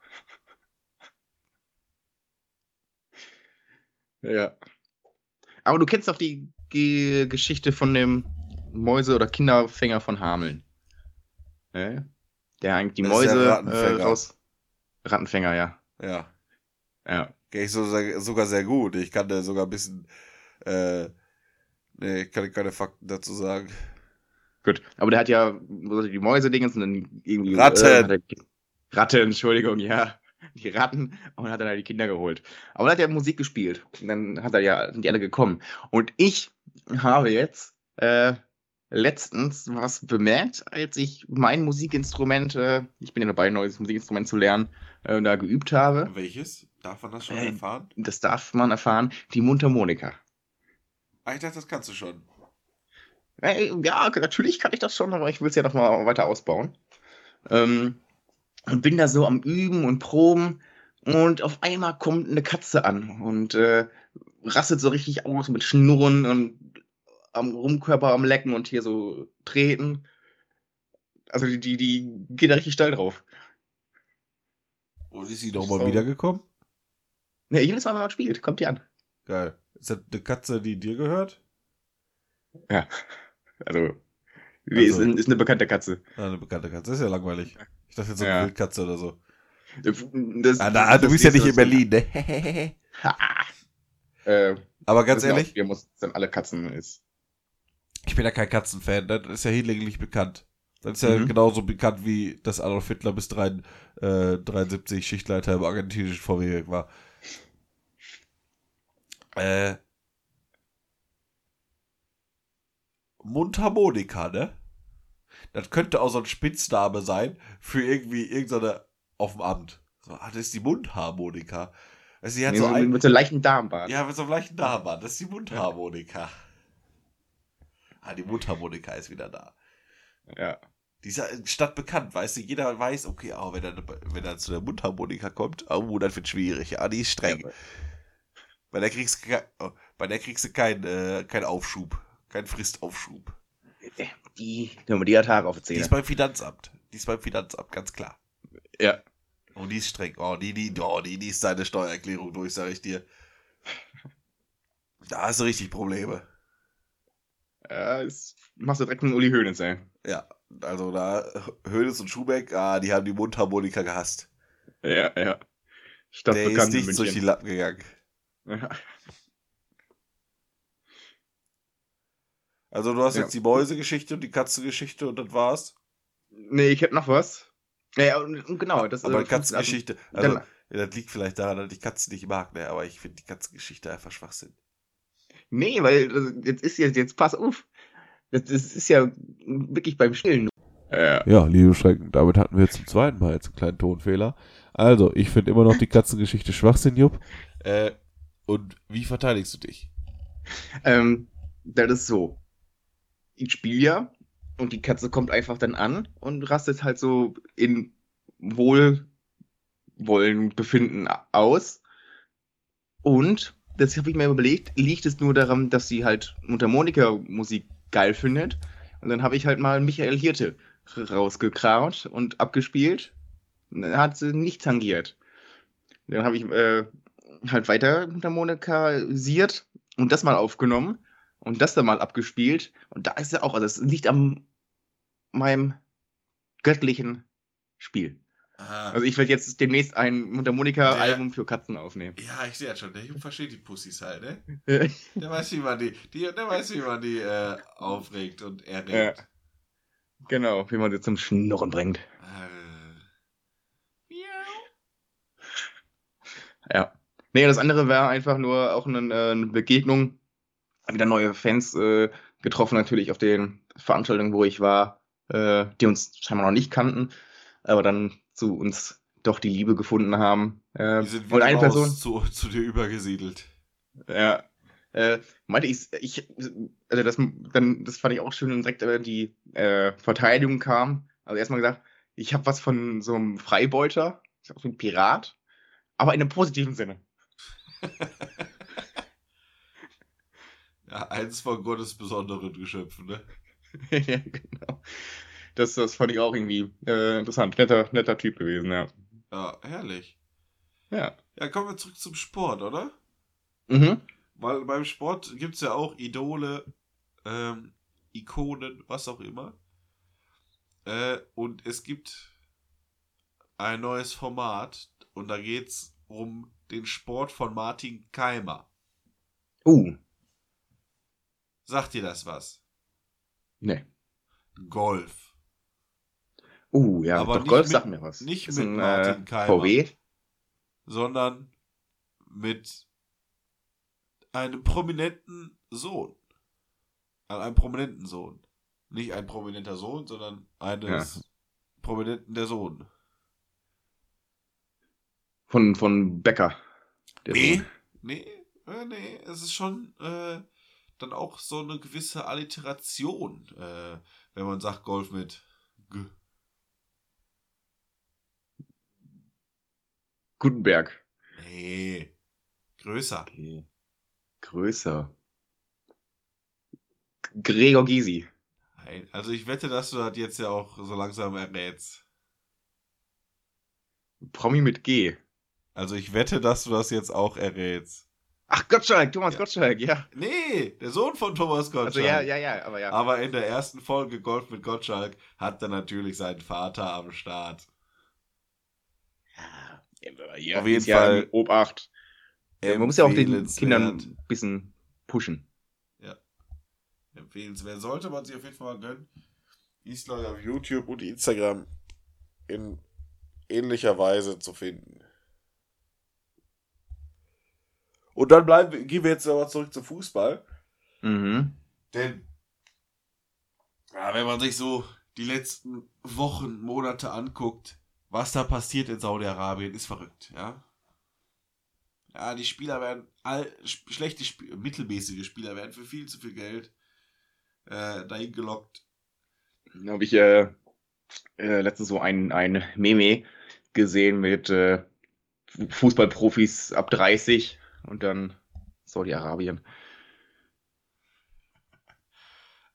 Ja. Aber du kennst doch die G Geschichte von dem Mäuse- oder Kinderfänger von Hameln. Ne? Der eigentlich die Mäuse Rattenfänger. Äh, raus. Rattenfänger, ja. Ja. Ja. Gehe ich so, sogar sehr gut. Ich kann da sogar ein bisschen. Äh, nee, ich kann keine Fakten dazu sagen. Gut, aber der hat ja die Mäuse-Dingens und dann irgendwie. Ratten! Äh, Ratte, Entschuldigung, ja die Ratten und hat dann halt die Kinder geholt. Aber dann hat er Musik gespielt. Und dann hat er ja, sind die alle gekommen. Und ich habe jetzt äh, letztens was bemerkt, als ich mein Musikinstrument, äh, ich bin ja dabei, ein neues Musikinstrument zu lernen, äh, da geübt habe. Welches? Darf man das schon äh, erfahren? Das darf man erfahren. Die Mundharmonika. Ah, ich dachte, das kannst du schon. Äh, ja, natürlich kann ich das schon, aber ich will es ja noch mal weiter ausbauen. Ähm, und bin da so am Üben und Proben und auf einmal kommt eine Katze an und äh, rastet so richtig aus mit Schnurren und am Rumkörper am Lecken und hier so treten. Also die, die, die geht da richtig steil drauf. Und ist sie doch mal Ne, jedes Mal, wenn man spielt, kommt die an. Geil. Ist das eine Katze, die dir gehört? Ja. Also, also ist, ist, eine bekannte Katze. Eine bekannte Katze. ist ja langweilig. Ich dachte jetzt so eine ja. Wildkatze oder so. Das, ah, na, du bist ja nicht in Berlin, ne? äh, Aber ganz ehrlich. Wir mussten dann alle Katzen ist. Ich bin ja kein Katzenfan, das ist ja hinlänglich bekannt. Das ist ja mhm. genauso bekannt wie dass Adolf Hitler bis 3, äh, 73 Schichtleiter im argentinischen VW war. Äh, Mundharmonika, ne? Das könnte auch so ein Spitzname sein für irgendwie irgendeine auf dem Amt. So, ah, das ist die Mundharmonika. Also sie hat nee, so ein, mit so einem leichten Darmbad. Ja, mit so einem leichten Darmbad. Das ist die Mundharmonika. Ah, die Mundharmonika ist wieder da. Ja. Die ist ja Stadt bekannt, weißt du, jeder weiß, okay, oh, wenn er, wenn er zu der Mundharmonika kommt, oh, das wird schwierig. Ja, die ist streng. Ja, bei der kriegst du, oh, bei der kriegst du keinen äh, kein Aufschub, keinen Fristaufschub. Die, die hat Haare auf Die ist beim Finanzamt. Die ist beim Finanzamt, ganz klar. Ja. Und die ist streng. Oh, die, die, oh, die, die ist seine Steuererklärung durch, sag ich dir. Da hast du richtig Probleme. Ja, das machst du direkt einen Uli Hoeneß, ey. Ja, also da, Hoeneß und Schubeck, ah, die haben die Mundharmonika gehasst. Ja, ja. Stadt Der ist nicht durch die Lappen gegangen. Also du hast ja. jetzt die Mäusegeschichte und die Katzengeschichte und das war's? Nee, ich hätte noch was. Ja, und, genau. Das, aber äh, Katzengeschichte, also, ja, das liegt vielleicht daran, dass ich Katzen nicht mag, ne? aber ich finde die Katzengeschichte einfach Schwachsinn. Nee, weil also, jetzt ist jetzt, jetzt pass auf. Das, das ist ja wirklich beim Stillen. Ja. ja, liebe Schrecken, damit hatten wir zum zweiten Mal jetzt einen kleinen Tonfehler. Also, ich finde immer noch die Katzengeschichte Schwachsinn, Jupp. Äh, und wie verteidigst du dich? Ähm, das ist so ich spiele ja und die Katze kommt einfach dann an und rastet halt so in Wohlwollen, Befinden aus. Und, das habe ich mir überlegt, liegt es nur daran, dass sie halt Mundharmonika-Musik geil findet. Und dann habe ich halt mal Michael Hirte rausgekraut und abgespielt. Und dann hat sie nicht tangiert. Dann habe ich äh, halt weiter Mundharmonika-siert und das mal aufgenommen und das dann mal abgespielt. Und da ist er auch, also es liegt am meinem göttlichen Spiel. Aha. Also ich werde jetzt demnächst ein Mundharmonika-Album für Katzen aufnehmen. Ja, ich sehe ja schon, der Junge versteht die Pussys halt, ne? der weiß, wie man die, die, der weiß, wie man die äh, aufregt und erregt. Ja. Genau, wie man sie zum Schnurren bringt. Ja. Nee, das andere war einfach nur auch eine, äh, eine Begegnung. Wieder neue Fans äh, getroffen, natürlich auf den Veranstaltungen, wo ich war, äh, die uns scheinbar noch nicht kannten, aber dann zu uns doch die Liebe gefunden haben. Äh, die sind und eine Person zu, zu dir übergesiedelt. Ja. Äh, meinte ich, ich, also das, dann, das fand ich auch schön, direkt äh, die äh, Verteidigung kam. Also erstmal gesagt, ich habe was von so einem Freibeuter, ich auch so ein Pirat, aber in einem positiven Sinne. ja, eins von Gottes besonderen Geschöpfen, ne? ja, genau. Das, das fand ich auch irgendwie äh, interessant. Netter, netter Typ gewesen, ja. Ja, herrlich. Ja. Ja, kommen wir zurück zum Sport, oder? Mhm. Weil beim Sport gibt es ja auch Idole, ähm, Ikonen, was auch immer. Äh, und es gibt ein neues Format und da geht es um den Sport von Martin Keimer. Uh. Sagt dir das was? Nee. Golf. Uh, ja, Aber doch Golf mit, sagt mir was. Nicht Ist mit ein, Martin äh, Keimer. VW? Sondern mit einem prominenten Sohn. An einem prominenten Sohn. Nicht ein prominenter Sohn, sondern eines Ja. prominenten der Sohn. Von, von Becker. Nee, Sohn. nee, äh, nee, es ist schon äh, dann auch so eine gewisse Alliteration, äh, wenn man sagt Golf mit G. Gutenberg. Nee, größer. Okay. Größer. Gregor Gysi. Nein, also ich wette, dass du das jetzt ja auch so langsam errätst. Promi mit G. Also ich wette, dass du das jetzt auch errätst. Ach, Gottschalk, Thomas Ja. Gottschalk, ja. Nee, der Sohn von Thomas Gottschalk. Also ja, ja, ja, aber ja. Aber in der ersten Folge Golf mit Gottschalk hat er natürlich seinen Vater am Start. ja, ja Auf jeden ja Fall ein Obacht. Ja, man muss ja auch den. Kindern ein bisschen pushen. Empfehlenswert. Sollte man sich auf jeden Fall mal gönnen. Ist Leute auf YouTube und Instagram in ähnlicher Weise zu finden. Und dann bleiben wir, gehen wir jetzt aber zurück zum Fußball. Mhm. Denn, ja, wenn man sich so die letzten Wochen, Monate anguckt, was da passiert in Saudi-Arabien, ist verrückt, ja. Ja, die Spieler werden, all, sch- schlechte, Sp mittelmäßige Spieler werden für viel zu viel Geld äh, dahin gelockt. Da habe ich äh, äh, letztens so ein, ein Meme gesehen mit äh, Fußballprofis ab 30 und dann Saudi-Arabien.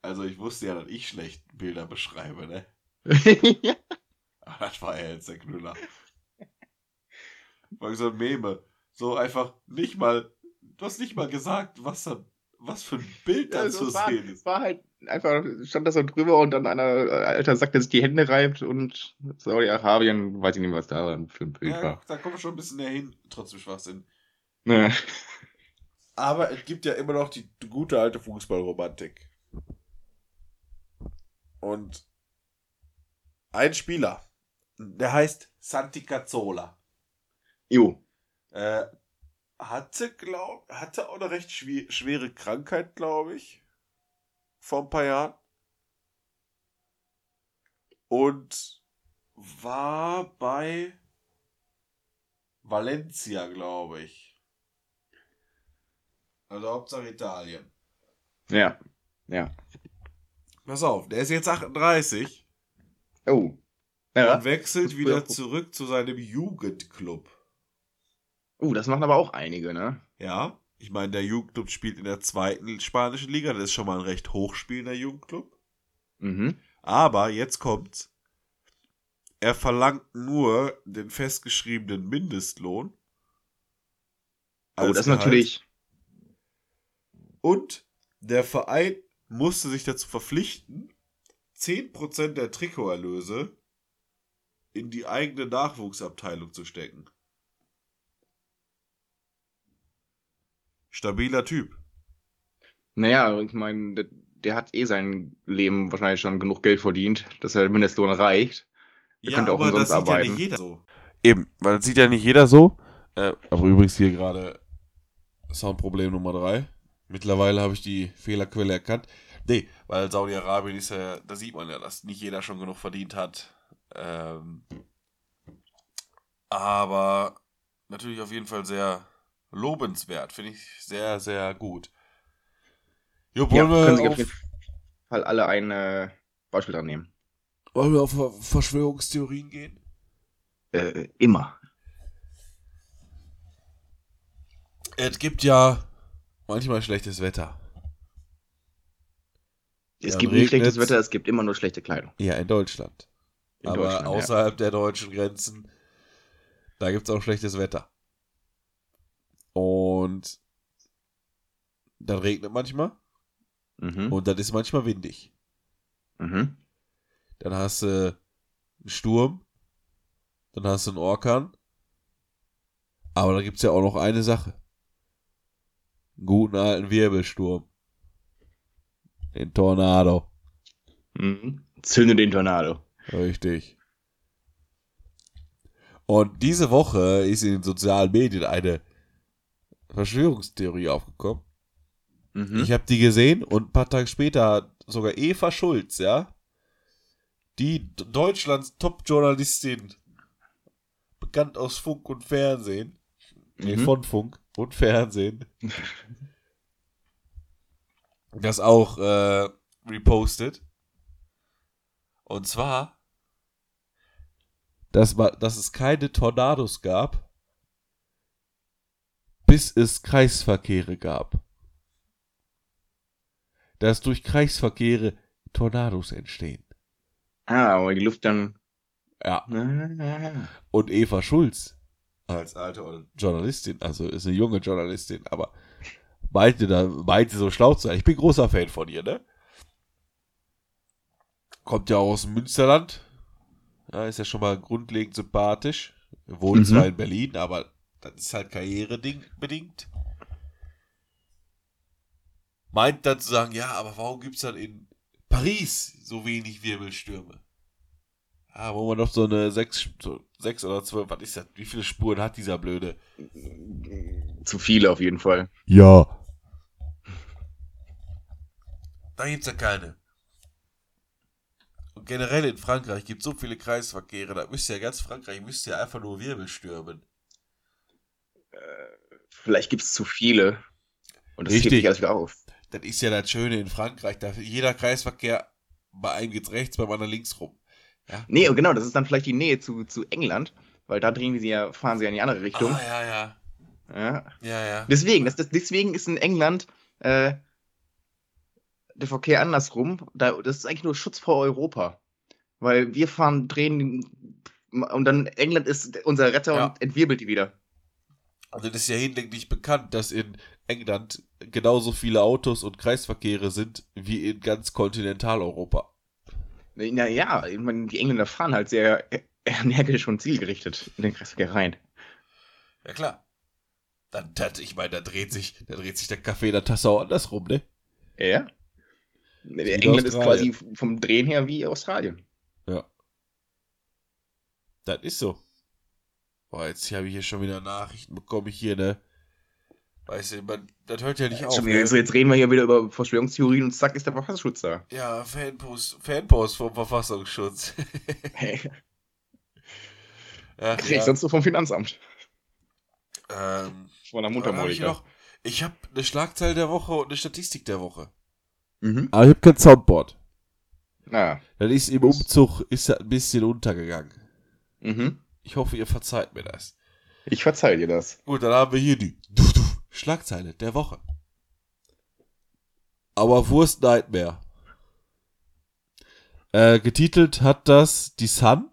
Also ich wusste ja, dass ich schlecht Bilder beschreibe, ne? Aber das war ja jetzt der Knüller. War so ein Meme. So einfach nicht mal, du hast nicht mal gesagt, was da, was für ein Bild da Ja, zu es war, sehen es ist. war halt einfach, stand da so drüber und dann einer äh, Alter sagt, der sich die Hände reibt und Saudi-Arabien, weiß ich nicht, was da für ein Bild Ja, war. da kommen wir schon ein bisschen näher hin, trotzdem Schwachsinn. Ne. Aber es gibt ja immer noch die gute alte Fußballromantik. Und ein Spieler, der heißt Santi Cazzola. Jo. Äh, hatte, glaub, hatte auch eine recht schwere Krankheit, glaube ich. Vor ein paar Jahren. Und war bei Valencia, glaube ich. Also Hauptsache Italien. Ja. Ja. Pass auf, der ist jetzt 38 Oh. Ja. und wechselt wieder zurück zu seinem Jugendclub. Uh, das machen aber auch einige, ne? Ja, ich meine, der Jugendclub spielt in der zweiten spanischen Liga. Das ist schon mal ein recht hochspielender Jugendclub. Mhm. Aber jetzt kommt's. Er verlangt nur den festgeschriebenen Mindestlohn. Oh, das ist natürlich. Und der Verein musste sich dazu verpflichten, 10% der Trikoterlöse in die eigene Nachwuchsabteilung zu stecken. Stabiler Typ. Naja, ich meine, der, der hat eh sein Leben wahrscheinlich schon genug Geld verdient, dass er Mindestlohn reicht. Der könnte auch umsonst sieht ja arbeiten. nicht jeder so. Eben, weil das sieht ja nicht jeder so. Äh, aber übrigens hier gerade Soundproblem Nummer 3. Mittlerweile habe ich die Fehlerquelle erkannt. Nee, weil Saudi-Arabien ist ja, da sieht man ja, dass nicht jeder schon genug verdient hat. Ähm, aber natürlich auf jeden Fall sehr lobenswert. Finde ich sehr, sehr gut. Jo, ja, können auf, auf jeden Fall alle ein äh, Beispiel dran nehmen. Wollen wir auf Verschwörungstheorien gehen? Äh, immer. Es gibt ja manchmal schlechtes Wetter. Es Dann gibt nicht schlechtes Wetter, es gibt immer nur schlechte Kleidung. Ja, in Deutschland. In Aber Deutschland, außerhalb ja. der deutschen Grenzen, da gibt es auch schlechtes Wetter. Und dann regnet manchmal. Mhm. Und dann ist manchmal windig. Mhm. Dann hast du einen Sturm. Dann hast du einen Orkan. Aber da gibt es ja auch noch eine Sache. Guten alten Wirbelsturm. Den Tornado. Mhm. Zünde den Tornado. Richtig. Und diese Woche ist in den sozialen Medien eine Verschwörungstheorie aufgekommen. Mhm. Ich habe die gesehen und ein paar Tage später sogar Eva Schulz, ja, die Deutschlands Top-Journalistin, bekannt aus Funk und Fernsehen, mhm. nee, von Funk und Fernsehen, das auch äh, repostet. Und zwar, dass, dass es keine Tornados gab, bis es Kreisverkehre gab. Dass durch Kreisverkehre Tornados entstehen. Ah, weil die Luft dann. Ja. Und Eva Schulz als alte Journalistin, also ist eine junge Journalistin, aber meinte da, meinte so schlau zu sein. Ich bin großer Fan von ihr, ne? Kommt ja auch aus dem Münsterland. Ja, ist ja schon mal grundlegend sympathisch. Wohnt mhm. zwar in Berlin, aber das ist halt karrierebedingt. Meint dann zu sagen, ja, aber warum gibt es dann in Paris so wenig Wirbelstürme? Ja, wo man noch so eine sechs, so sechs oder zwölf, was ist das? Wie viele Spuren hat dieser blöde? Zu viele auf jeden Fall. Ja. Da gibt's ja keine. Und generell in Frankreich gibt es so viele Kreisverkehre, da müsste ja ganz Frankreich müsste ja einfach nur Wirbelstürmen. Äh, vielleicht gibt es zu viele. Und das Richtig. alles wieder auf. Das ist ja das Schöne in Frankreich, da jeder Kreisverkehr, bei einem geht's rechts, beim anderen links rum. Ja. Nee, und genau, das ist dann vielleicht die Nähe zu, zu England, weil da drehen sie ja, fahren sie ja in die andere Richtung. Ah, ja, ja. Ja, ja. ja. Deswegen, das, das, deswegen ist in England äh, der Verkehr andersrum. Da, das ist eigentlich nur Schutz vor Europa. Weil wir fahren, drehen und dann England ist unser Retter ja. und entwirbelt die wieder. Also das ist ja hinlänglich bekannt, dass in England genauso viele Autos und Kreisverkehre sind wie in ganz Kontinentaleuropa. Naja, ich meine, die Engländer fahren halt sehr energisch und zielgerichtet in den Kreisverkehr rein. Ja klar. Dann, das, ich meine, da dreht sich, da dreht sich der Kaffee in der Tasse auch andersrum, ne? Ja. England ist quasi vom Drehen her wie Australien. Ja. Das ist so. Boah, jetzt habe ich hier schon wieder Nachrichten bekommen, ich hier, ne? Weißt du, man, das hört ja nicht auf. Wieder, also jetzt reden wir hier wieder über Verschwörungstheorien und zack ist der Verfassungsschutz da. Ja, Fanpost, Fanpost vom Verfassungsschutz. hey. Ach, Krieg ich ja. sonst nur vom Finanzamt. Ähm, Von der Mundharmonika. Ich habe hab eine Schlagzeile der Woche und eine Statistik der Woche. Mhm. Aber ich habe kein Soundboard. Na. Dann ist im Umzug ist das ein bisschen untergegangen. Mhm. Ich hoffe, ihr verzeiht mir das. Ich verzeihe dir das. Gut, dann haben wir hier die Schlagzeile der Woche. Aber Wurst Nightmare. Äh, getitelt hat das die Sun.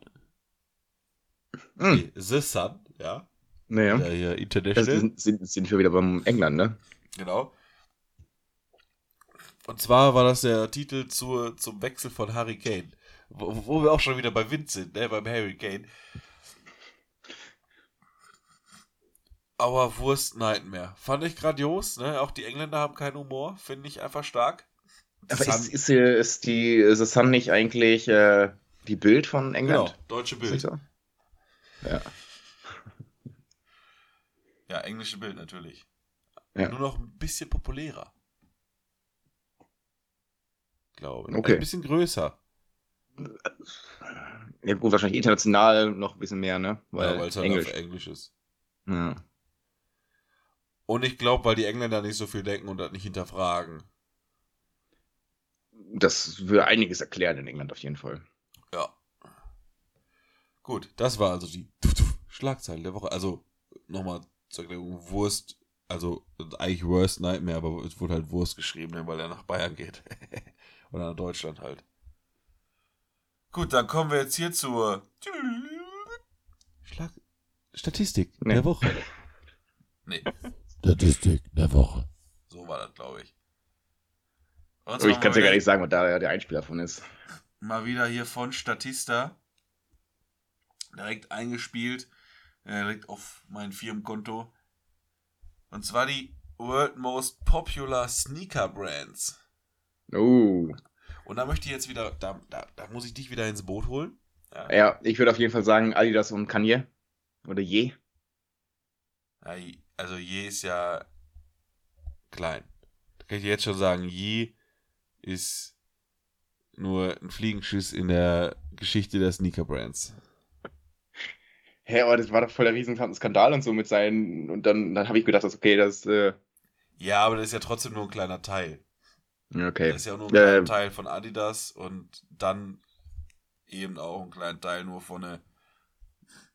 Hm. Nee, The Sun, ja. Naja. Der hier International. Sind, sind, sind wir wieder beim England, ne? Genau. Und zwar war das der Titel zu, zum Wechsel von Harry Kane. Wo, wo wir auch schon wieder bei Wind sind, ne? Beim Harry Kane. Aber Wurst Nightmare. Fand ich grandios, ne? Auch die Engländer haben keinen Humor, finde ich einfach stark. Aber ist, ist, ist, die The Sun nicht eigentlich äh, die Bild von England? Genau, deutsche Bild. So? Ja. Ja, englische Bild natürlich. Ja. Nur noch ein bisschen populärer. Glaube ich. Okay. Ein bisschen größer. Ja, gut, wahrscheinlich international noch ein bisschen mehr, ne? Weil ja, weil es halt Englisch. Englisch ist. Ja. Und ich glaube, weil die Engländer nicht so viel denken und das nicht hinterfragen. Das würde einiges erklären in England auf jeden Fall. Ja. Gut, das war also die Schlagzeile der Woche. Also nochmal zur Erklärung, Wurst, also eigentlich Worst Nightmare, aber es wurde halt Wurst geschrieben, ne, weil er nach Bayern geht. Oder nach Deutschland halt. Gut, dann kommen wir jetzt hier zur Schlag Statistik nee. der Woche. Nee. Statistik der Woche. So war das, glaube ich. Oh, ich kann es ja gar nicht sagen, was da der Einspieler von ist. Mal wieder hier von Statista. Direkt eingespielt. Äh, direkt auf mein Firmenkonto. Und zwar die World Most Popular Sneaker Brands. Oh. Und da möchte ich jetzt wieder, da, da, da muss ich dich wieder ins Boot holen. Ja, ja ich würde auf jeden Fall sagen Adidas und Kanye. Oder Je. Ja, also Je ist ja klein. Da kann ich jetzt schon sagen, Je ist nur ein Fliegenschiss in der Geschichte der Sneaker-Brands. Hä, hey, aber das war doch voll der riesen Skandal und so mit seinen. Und dann, dann habe ich gedacht, dass okay, das. Äh... Ja, aber das ist ja trotzdem nur ein kleiner Teil. Okay. Das ist ja nur ein kleiner äh, Teil von Adidas und dann eben auch ein kleiner Teil nur von der,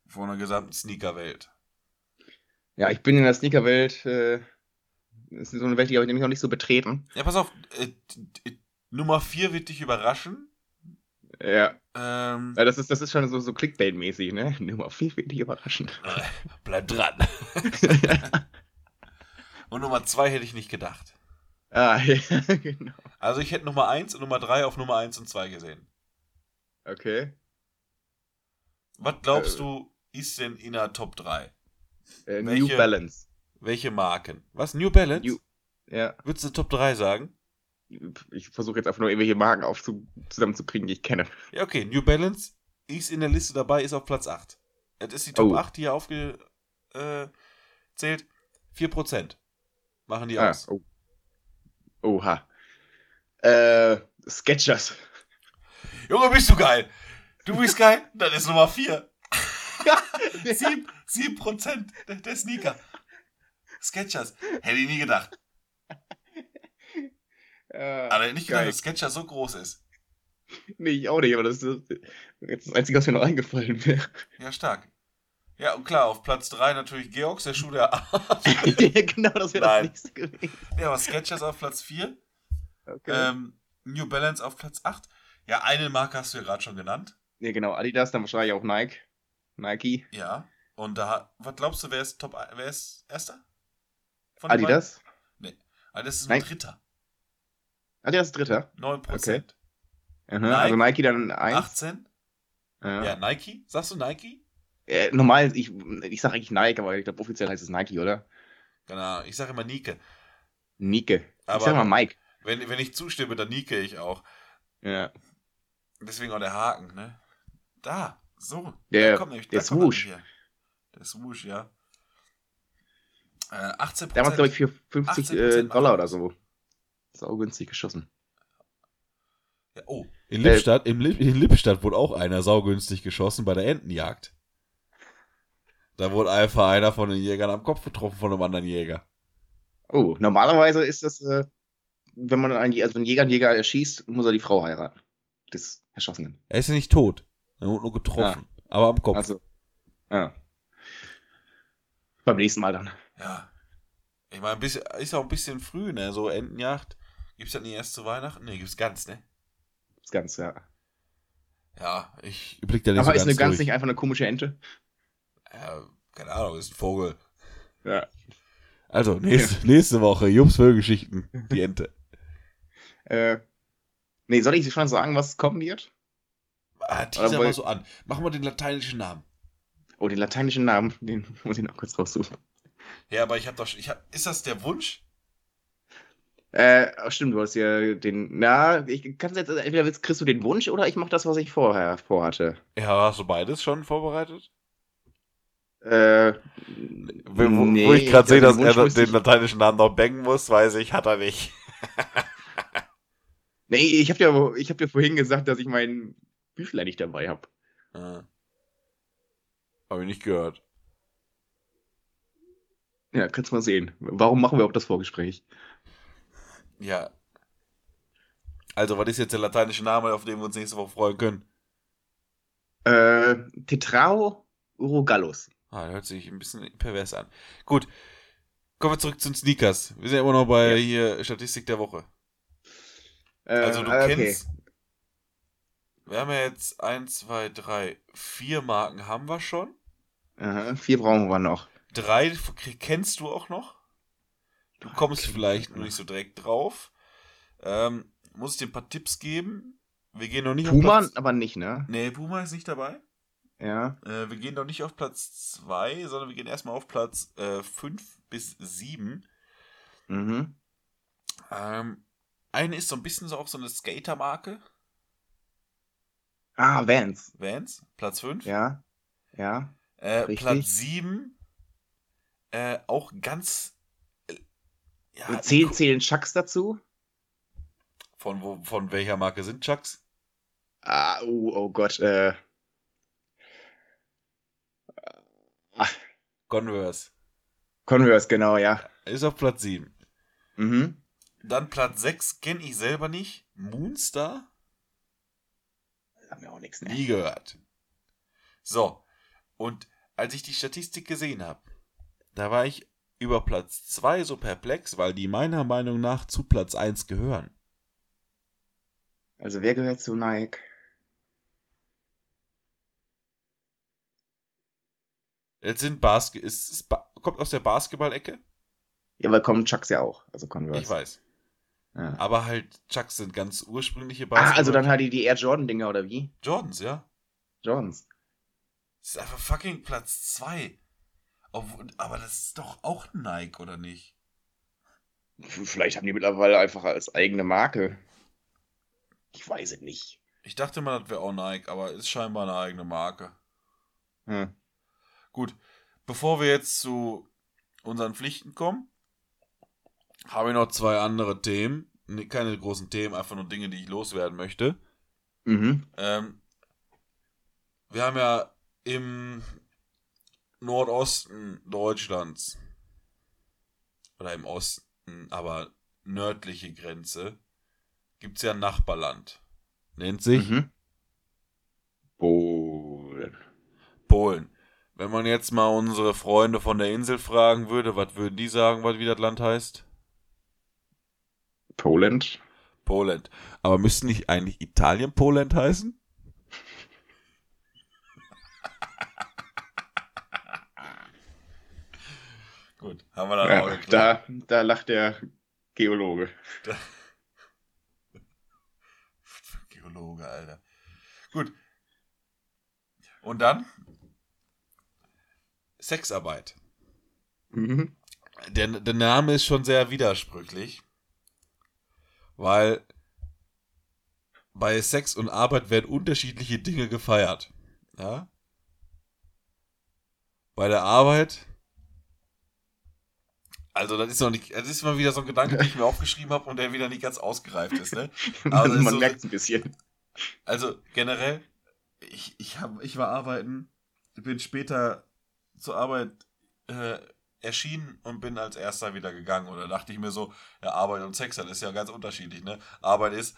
von der gesamten Sneaker-Welt. Ja, ich bin in der Sneaker-Welt, äh, das ist so eine Welt, die habe ich nämlich noch nicht so betreten. Ja, pass auf, äh, Nummer 4 wird dich überraschen. Ja. Ähm, ja, das ist, das ist schon so, so Clickbait-mäßig, ne? Nummer 4 wird dich überraschen. Bleib dran. und Nummer 2 hätte ich nicht gedacht. Ah, ja, genau. Also ich hätte Nummer 1 und Nummer 3 auf Nummer 1 und 2 gesehen. Okay. Was glaubst äh, du, ist denn in der Top 3? Äh, welche, New Balance. Welche Marken? Was? New Balance? New, ja. Würdest du Top 3 sagen? Ich versuche jetzt einfach nur irgendwelche Marken aufzu zusammenzukriegen, die ich kenne. Ja, okay. New Balance ist in der Liste dabei, ist auf Platz 8. Das ist die Top oh. 8, die hier aufgezählt. Äh, 4% machen die ah, aus. Oh. Oha. Äh, Sketchers. Junge, bist du geil. Du bist geil, dann ist Nummer 4. 7, 7% der, der Sneaker. Sketchers. Hätte ich nie gedacht. Äh, aber nicht gedacht, dass Sketchers so groß ist. Nee, ich auch nicht, aber das ist das Einzige, was mir noch eingefallen wäre. Ja, stark. Ja, und klar, auf Platz 3 natürlich Georgs, der Schuh der ja, genau, das wäre das nächste gewesen. Ja, aber Sketchers auf Platz 4. Okay. Ähm, New Balance auf Platz 8. Ja, eine Marke hast du ja gerade schon genannt. Ja, genau, Adidas, dann wahrscheinlich auch Nike. Nike. Ja, und da, was glaubst du, wer ist Top, wer ist Erster? Von Adidas? Nee, Adidas ist nur Dritter. Adidas ist Dritter? 9%. Okay. Aha, Nike, also Nike dann 1. 18. Ja. ja, Nike. Sagst du Nike? Äh, normal, ich, ich sage eigentlich Nike, aber ich glaube, offiziell heißt es Nike, oder? Genau, ich sage immer Nike. Nike. Aber ich sag mal Mike. Wenn, wenn ich zustimme, dann Nike ich auch. Ja. Deswegen auch der Haken, ne? Da, so. Der, kommt nämlich, der Swoosh. Der Swoosh, ja. Äh, 18%. Damals, glaube ich, für 50 äh, Dollar oder so. Sau günstig geschossen. Ja, oh. In Lippstadt, äh, in Lippstadt wurde auch einer saugünstig geschossen bei der Entenjagd. Da wurde einfach einer von den Jägern am Kopf getroffen von einem anderen Jäger. Oh, normalerweise ist das, äh, wenn man einen, also einen Jäger einen Jäger erschießt, muss er die Frau heiraten. Des Erschossenen. Er ist ja nicht tot. Er wurde nur getroffen. Ja. Aber am Kopf. Also, ja. Beim nächsten Mal dann. Ja. Ich meine, ist auch ein bisschen früh, ne? So Entenjagd. Gibt's das nicht erst zu Weihnachten? Ne, gibt's ganz, ne? Gibt's ganz, ja. Ja, ich blick da nicht Aber so ist eine Gans nicht einfach eine komische Ente? Ja, keine Ahnung, ist ein Vogel. Ja. Also, nächste, nächste Woche, Jums Vögelgeschichten, die Ente. äh, nee, soll ich schon sagen, was kommen wird? Ah, teaser mal so an. Machen wir den lateinischen Namen. Oh, den lateinischen Namen, den muss ich noch kurz raussuchen. Ja, aber ich hab doch, ich hab, ist das der Wunsch? Äh, stimmt, du hast ja den, na, ich kann jetzt, entweder kriegst du den Wunsch oder ich mach das, was ich vorher vorhatte. Ja, hast du beides schon vorbereitet? Äh, wo, nee, wo ich gerade sehe, dass er den lateinischen Namen noch bangen muss, weiß ich, hat er nicht. nee, ich habe ja, hab dir vorhin gesagt, dass ich mein Büchlein nicht dabei habe. Ah. Habe ich nicht gehört. Ja, kannst mal sehen. Warum machen wir auch das Vorgespräch? Ja. Also, was ist jetzt der lateinische Name, auf den wir uns nächste Woche freuen können? Äh, Tetrao Urogallus. Ah, hört sich ein bisschen pervers an. Gut. Kommen wir zurück zu den Sneakers. Wir sind ja immer noch bei ja. hier Statistik der Woche. Äh, also du okay. kennst. Wir haben ja jetzt 1, 2, 3, 4 Marken haben wir schon. Aha, vier brauchen wir noch. Drei kennst du auch noch? Du kommst okay. vielleicht nur nicht so direkt drauf. Ähm, muss ich dir ein paar Tipps geben? Wir gehen noch nicht Puma, auf Platz... aber nicht, ne? Nee, Puma ist nicht dabei. Ja. Äh, wir gehen doch nicht auf Platz 2, sondern wir gehen erstmal auf Platz 5 äh, bis 7. Mhm. Ähm, eine ist so ein bisschen so auch so eine Skater-Marke. Ah, Vans. Vans, Platz 5. Ja. Ja. Äh, Platz 7. Äh, auch ganz. Äh, ja, zählen, zählen Chucks dazu? Von, wo, von welcher Marke sind Chucks? Ah, oh, oh Gott, äh. Converse. Converse, genau, ja. Ist auf Platz 7. Mhm. Dann Platz 6 kenne ich selber nicht. Moonstar? Haben wir auch nichts, ne? Nie gehört. So. Und als ich die Statistik gesehen habe, da war ich über Platz 2 so perplex, weil die meiner Meinung nach zu Platz 1 gehören. Also wer gehört zu Nike? Jetzt sind Basket, ist, ist, kommt aus der Basketball-Ecke. Ja, weil kommen Chucks ja auch, also Converse. Ich weiß. Ja. Aber halt, Chucks sind ganz ursprüngliche Basketball. Ah, also dann halt die, die Air Jordan-Dinger, oder wie? Jordans, ja. Jordans. Das ist einfach fucking Platz 2. Aber das ist doch auch Nike, oder nicht? Vielleicht haben die mittlerweile einfach als eigene Marke. Ich weiß es nicht. Ich dachte mal, das wäre auch Nike, aber ist scheinbar eine eigene Marke. Hm. Gut, bevor wir jetzt zu unseren Pflichten kommen, habe ich noch zwei andere Themen. Keine großen Themen, einfach nur Dinge, die ich loswerden möchte. Mhm. Ähm, wir haben ja im Nordosten Deutschlands oder im Osten, aber nördliche Grenze, gibt es ja ein Nachbarland. Nennt sich mhm. Polen. Polen. Wenn man jetzt mal unsere Freunde von der Insel fragen würde, was würden die sagen, was wie das Land heißt? Poland. Poland. Aber müsste nicht eigentlich Italien Poland heißen? Gut, haben wir dann ja, auch geklärt. Da, da lacht der Geologe. Da. Geologe, Alter. Gut. Und dann Sexarbeit. Mhm. Der, der Name ist schon sehr widersprüchlich, weil bei Sex und Arbeit werden unterschiedliche Dinge gefeiert. Ja? Bei der Arbeit also, das ist noch nicht, das ist mal wieder so ein Gedanke, den ich mir aufgeschrieben habe und der wieder nicht ganz ausgereift ist, ne? Aber Man so, merkt es ein bisschen. Also, generell, ich, ich, hab, ich war arbeiten, bin später zur Arbeit äh, erschienen und bin als erster wieder gegangen. Und da dachte ich mir so, ja, Arbeit und Sex, das ist ja ganz unterschiedlich, ne? Arbeit ist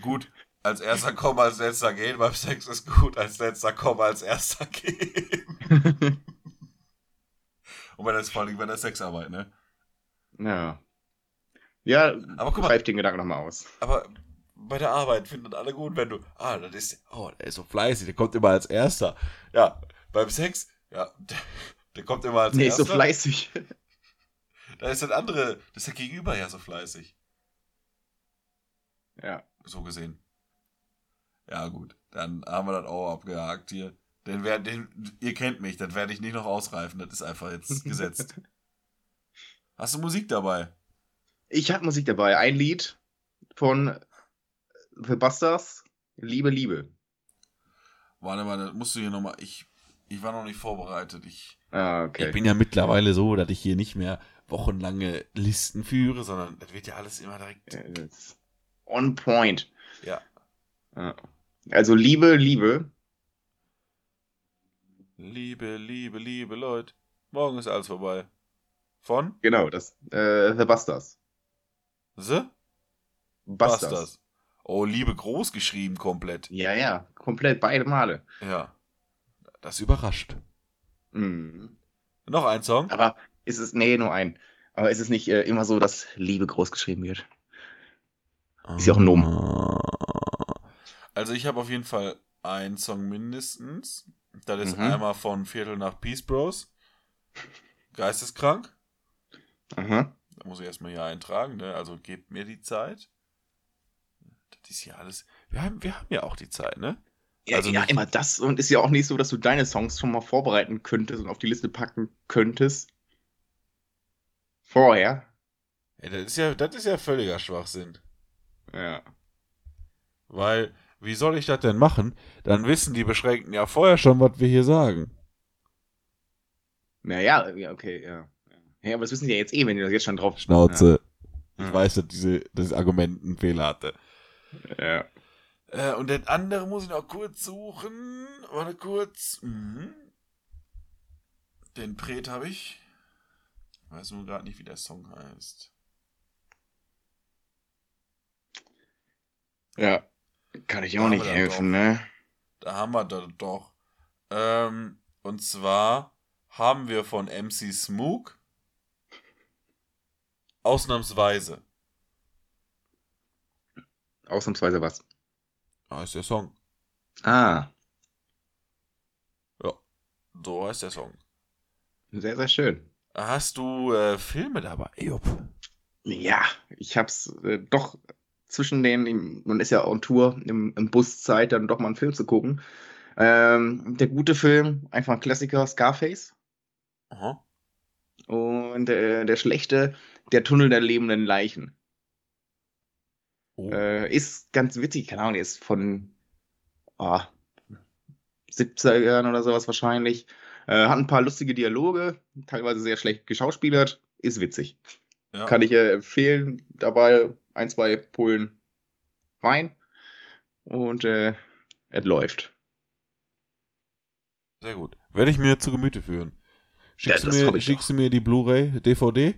gut, als erster kommen, als letzter gehen. Beim Sex ist gut, als letzter kommen, als erster gehen. und bei der, vor allem bei der Sexarbeit, ne? Ja. Ja, aber guck mal, greif den Gedanken nochmal aus. Aber bei der Arbeit finden alle gut, wenn du, ah, das ist, oh, der ist so fleißig, der kommt immer als erster. Ja, beim Sex, ja, der, kommt immer als nee, erster. So fleißig. Da ist das andere, das ist der Gegenüber ja so fleißig. Ja. So gesehen. Ja, gut. Dann haben wir das auch abgehakt hier. Den, den, ihr kennt mich, das werde ich nicht noch ausreifen. Das ist einfach jetzt gesetzt. Hast du Musik dabei? Ich habe Musik dabei. Ein Lied von The Busters, Liebe, Liebe. Warte mal, das musst du hier nochmal. Ich Ich war noch nicht vorbereitet. Ich, Ah, okay. Ich bin ja mittlerweile so, dass ich hier nicht mehr wochenlange Listen führe, sondern das wird ja alles immer direkt. On point. Ja. Ja. Also Liebe, Liebe. Liebe, liebe, liebe Leute. Morgen ist alles vorbei. Von? Genau, das. Äh, The Busters. The? Busters. Oh, Liebe groß geschrieben komplett. Ja, ja, komplett beide Male. Ja. Das überrascht. Mhm. Noch ein Song? Aber ist es, nee, nur ein. Aber ist es nicht äh, immer so, dass Liebe groß geschrieben wird? Ist ja auch ein Nomen. Also ich habe auf jeden Fall einen Song mindestens. Das ist Mhm. einmal von Viertel nach Peace Bros. Geisteskrank. Aha. Da muss ich erstmal hier eintragen, ne? Also gebt mir die Zeit. Das ist ja alles. Wir haben, wir haben ja auch die Zeit, ne? Ja, Also ja, nicht- immer das. Und ist ja auch nicht so, dass du deine Songs schon mal vorbereiten könntest und auf die Liste packen könntest. Vorher. Ey, das ist ja, das ist ja völliger Schwachsinn. Ja. Weil, wie soll ich das denn machen? Dann wissen die Beschränkten ja vorher schon, was wir hier sagen. Naja, ja, okay, ja. Ja, aber das wissen die ja jetzt eh, wenn die das jetzt schon drauf. Schnauze. Ich Ja. weiß, dass diese, das Argument einen Fehler hatte. Ja. Äh, und den anderen muss ich noch kurz suchen. Warte kurz. Mhm. Den Pret habe ich. Ich weiß nur gerade nicht, wie der Song heißt. Ja. Kann ich Da auch nicht helfen, doch. ne? Da haben wir das doch. Ähm, und zwar haben wir von MC Smook ausnahmsweise. Ausnahmsweise was. Ah, ist der Song. Ah, So heißt der Song. sehr, sehr schön. Hast du äh, Filme dabei? Jupp. Ja, ich hab's äh, doch zwischen den, man ist ja on Tour, im, im Bus Zeit, dann doch mal einen Film zu gucken. Ähm, der gute Film, einfach ein Klassiker, Scarface. Aha. Und äh, der schlechte, der Tunnel der lebenden Leichen. Oh. Äh, ist ganz witzig, keine Ahnung, der ist von ah, 70ern oder sowas wahrscheinlich. Äh, hat ein paar lustige Dialoge, teilweise sehr schlecht geschauspielert, ist witzig. Ja. Kann ich äh, empfehlen. Dabei ein, zwei Pullen Wein und äh, es läuft. Sehr gut. Werde ich mir zu Gemüte führen. Schickst, Ja, du, mir, schickst du mir die Blu-ray, DVD?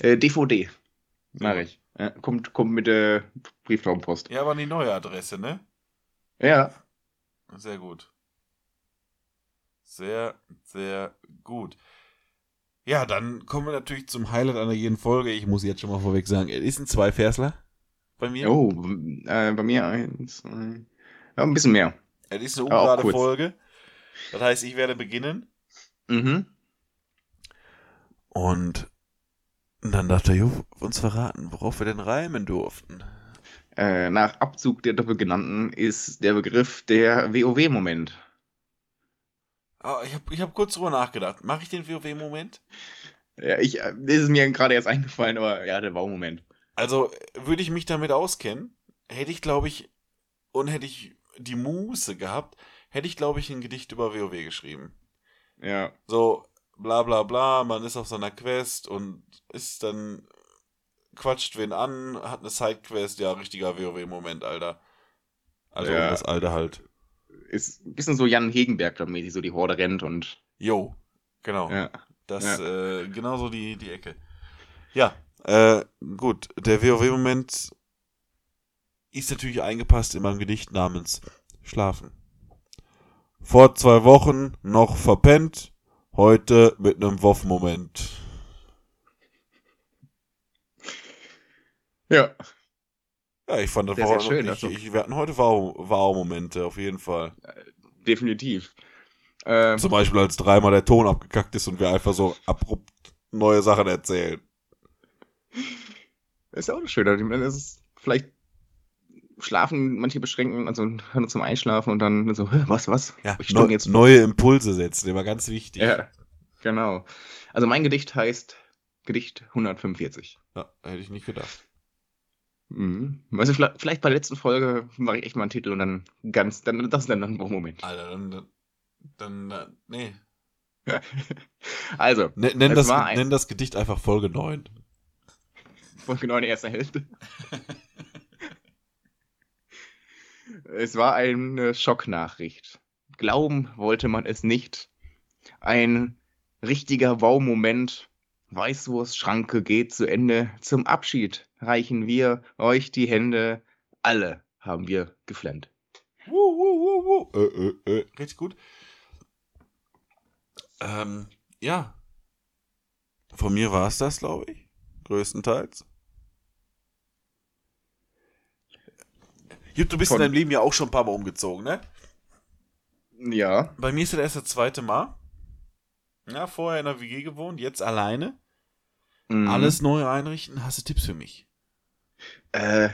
Äh, DVD. Mach ich. Ja, kommt, kommt mit der Brieftaumpost. Ja, aber die neue Adresse, ne? Ja. Sehr gut. Sehr, sehr gut. Ja, dann kommen wir natürlich zum Highlight einer jeden Folge. Ich muss jetzt schon mal vorweg sagen, es ist ein Zweiversler bei mir. Oh, äh, bei mir eins, zwei, ja, ein bisschen mehr. Es ist eine ungerade. Folge. Das heißt, ich werde beginnen. Mhm. Und dann dachte er, jo, uns verraten, worauf wir denn reimen durften. Äh, nach Abzug der Doppelgenannten ist der Begriff der WoW-Moment. Ah, ich habe ich hab kurz drüber nachgedacht. Mache ich den WoW-Moment? Ja, ich, äh, das ist mir gerade erst eingefallen, aber ja, der Wow-Moment. Also, würde ich mich damit auskennen, hätte ich, glaube ich, und hätte ich die Muße gehabt, hätte ich, glaube ich, ein Gedicht über WoW geschrieben. Ja. So, bla bla bla, man ist auf seiner Quest und ist dann, quatscht wen an, hat eine Sidequest, ja, richtiger WoW-Moment, Alter. Also Ja. das Alte halt. Ist ein bisschen so Jan Hegenberg-mäßig, so die Horde rennt und. Jo, genau. Ja. Das, äh, genauso die, die Ecke. Ja, äh, gut. Der WoW-Moment ist natürlich eingepasst in meinem Gedicht namens Schlafen. Vor zwei Wochen noch verpennt, heute mit einem Woff-Moment. Ja. Ja, ich fand das Sehr, war sehr schön, ich, also. ich, wir hatten heute Wow- Wow-Momente, auf jeden Fall. Definitiv. Ähm, Zum Beispiel, als dreimal der Ton abgekackt ist und wir einfach so abrupt neue Sachen erzählen. ist ja auch schön. Ich meine, es ist vielleicht schlafen manche beschränken, also hören zum Einschlafen und dann so, "Hä, was, was? Ja, Ich neu, jetzt- neue Impulse setzen, immer ganz wichtig. Ja, genau. Also mein Gedicht heißt Gedicht 145. Ja, hätte ich nicht gedacht. Mhm. Weißt du, vielleicht, bei der letzten Folge mache ich echt mal einen Titel und dann ganz, dann das ist dann ein Moment. Alter, dann, dann Dann, äh, nee. Also, N nenn, das, ein- nenn das Gedicht einfach Folge 9. Folge 9 der ersten Hälfte. es war eine Schocknachricht. Glauben wollte man es nicht. Ein richtiger Wow-Moment. Weißwurst Schranke geht zu Ende. Zum Abschied reichen wir euch die Hände. Alle haben wir geflennt. Wuh, wuh, wuh, wuh. Äh, äh, äh. Richtig gut. Ähm, ja. Von mir war es das, glaube ich. Größtenteils. Jupp, du bist Von- in deinem Leben ja auch schon ein paar Mal umgezogen, ne? Ja. Bei mir ist das erst das zweite Mal. Ja, vorher in der WG gewohnt, jetzt alleine. Mhm. Alles neu einrichten. Hast du Tipps für mich? Äh,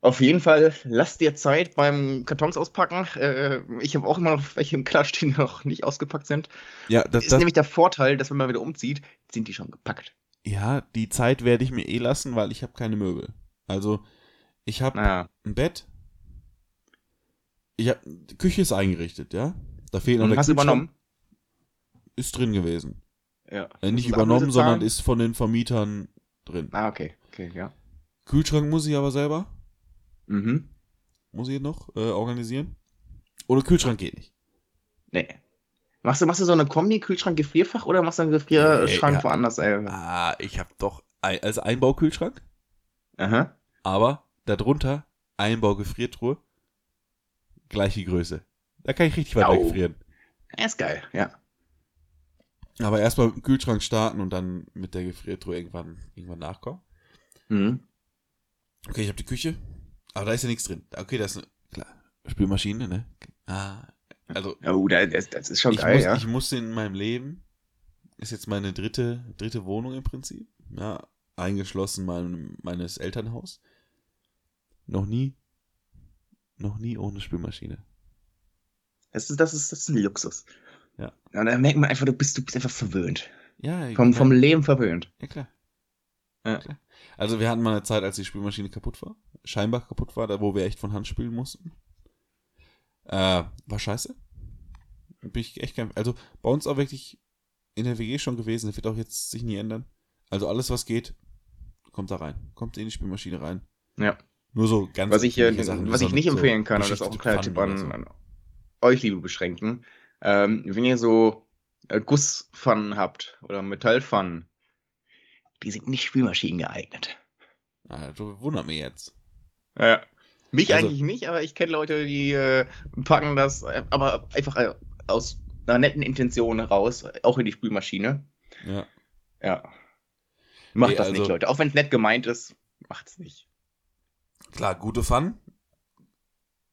auf jeden Fall, lass dir Zeit beim Kartons auspacken. Äh, ich habe auch immer noch welche im stehen, die noch nicht ausgepackt sind. Ja, das, ist nämlich der Vorteil, dass wenn man wieder umzieht, sind die schon gepackt. ja, die Zeit werde ich mir eh lassen, weil ich habe keine Möbel. Also, ich habe Naja. ein Bett. Ich hab, die Küche ist eingerichtet, ja. Da fehlt noch der. Hast du Kühlschrank. übernommen? Ist drin gewesen. Ja. Äh, nicht übernommen, sondern ist von den Vermietern drin. Ah, okay. Okay, ja. Kühlschrank muss ich aber selber. Mhm. Muss ich noch äh, organisieren. Oder Kühlschrank geht nicht. Nee. Machst du, machst du so eine Kombi, Kühlschrank, Gefrierfach oder machst du einen Gefrierschrank Nee, ja. woanders? Äh? Ah, ich habe doch ein, also Einbaukühlschrank, Aha. aber darunter Einbaugefriertruhe. Gleiche Größe. Da kann ich richtig weit Au. weggefrieren. Ja, ist geil, ja. Aber erstmal mit dem Kühlschrank starten und dann mit der Gefriertruhe irgendwann, irgendwann nachkommen. Mhm. Okay, ich habe die Küche, aber da ist ja nichts drin. Okay, das ist eine, klar, Spülmaschine, ne? Ah, also Oh, das, das- das ist schon ich, geil, muss, ja. ich musste in meinem Leben, ist jetzt meine dritte, dritte Wohnung im Prinzip, ja, eingeschlossen mein, meines Elternhaus. Noch nie, noch nie ohne Spülmaschine. Das ist, das ist, das ist ein Luxus. Ja. Und dann merkt man einfach, du bist, du bist einfach verwöhnt. Ja, Vom, vom Leben verwöhnt. ja klar. Ja. klar. Also wir hatten mal eine Zeit, als die Spülmaschine kaputt war, scheinbar kaputt war, da wo wir echt von Hand spülen mussten. Äh, war scheiße. Bin ich echt kein, also bei uns auch wirklich in der WG schon gewesen, das wird auch jetzt sich nie ändern. Also alles, was geht, kommt da rein. Kommt in die Spülmaschine rein. Ja. Nur so ganz Was ich, Sachen, was so ich nicht so empfehlen kann, und das ist auch ein kleiner Tipp an, Geschichtspfannen an euch, liebe Beschränkten, ähm, wenn ihr so äh, Gusspfannen habt oder Metallpfannen, die sind nicht Spülmaschinen geeignet. oder so. Ah, du wundert mich jetzt. Ja. Mich Also- eigentlich nicht, aber ich kenne Leute, die äh, packen das, äh, aber einfach äh, aus einer netten Intention raus, auch in die Spülmaschine. Ja. Ja. Macht Nee, das also- nicht, Leute. Auch wenn es nett gemeint ist, macht's nicht. Klar, gute Pfannen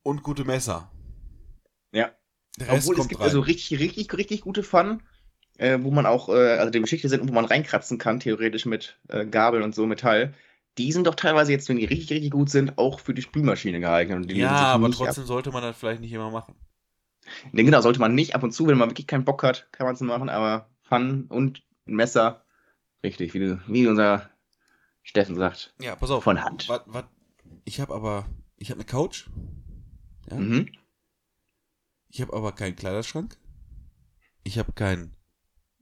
und gute Messer. Ja. Der Rest Obwohl es kommt gibt rein. also richtig, richtig, richtig gute Pfannen, äh, wo man auch, äh, also die Geschichte sind, wo man reinkratzen kann, theoretisch mit äh, Gabel und so Metall. Die sind doch teilweise jetzt, wenn die richtig, richtig gut sind, auch für die Spülmaschine geeignet. Die ja, aber trotzdem sollte man das vielleicht nicht immer machen. Ab. Nee, genau, sollte man nicht. Ab und zu, wenn man wirklich keinen Bock hat, kann man es machen, aber Pfannen und ein Messer, richtig, wie, wie unser Steffen sagt, Ja, pass auf. von Hand. Was, ich habe aber, ich habe eine Couch. Ja? Mhm. Ich habe aber keinen Kleiderschrank. Ich habe keinen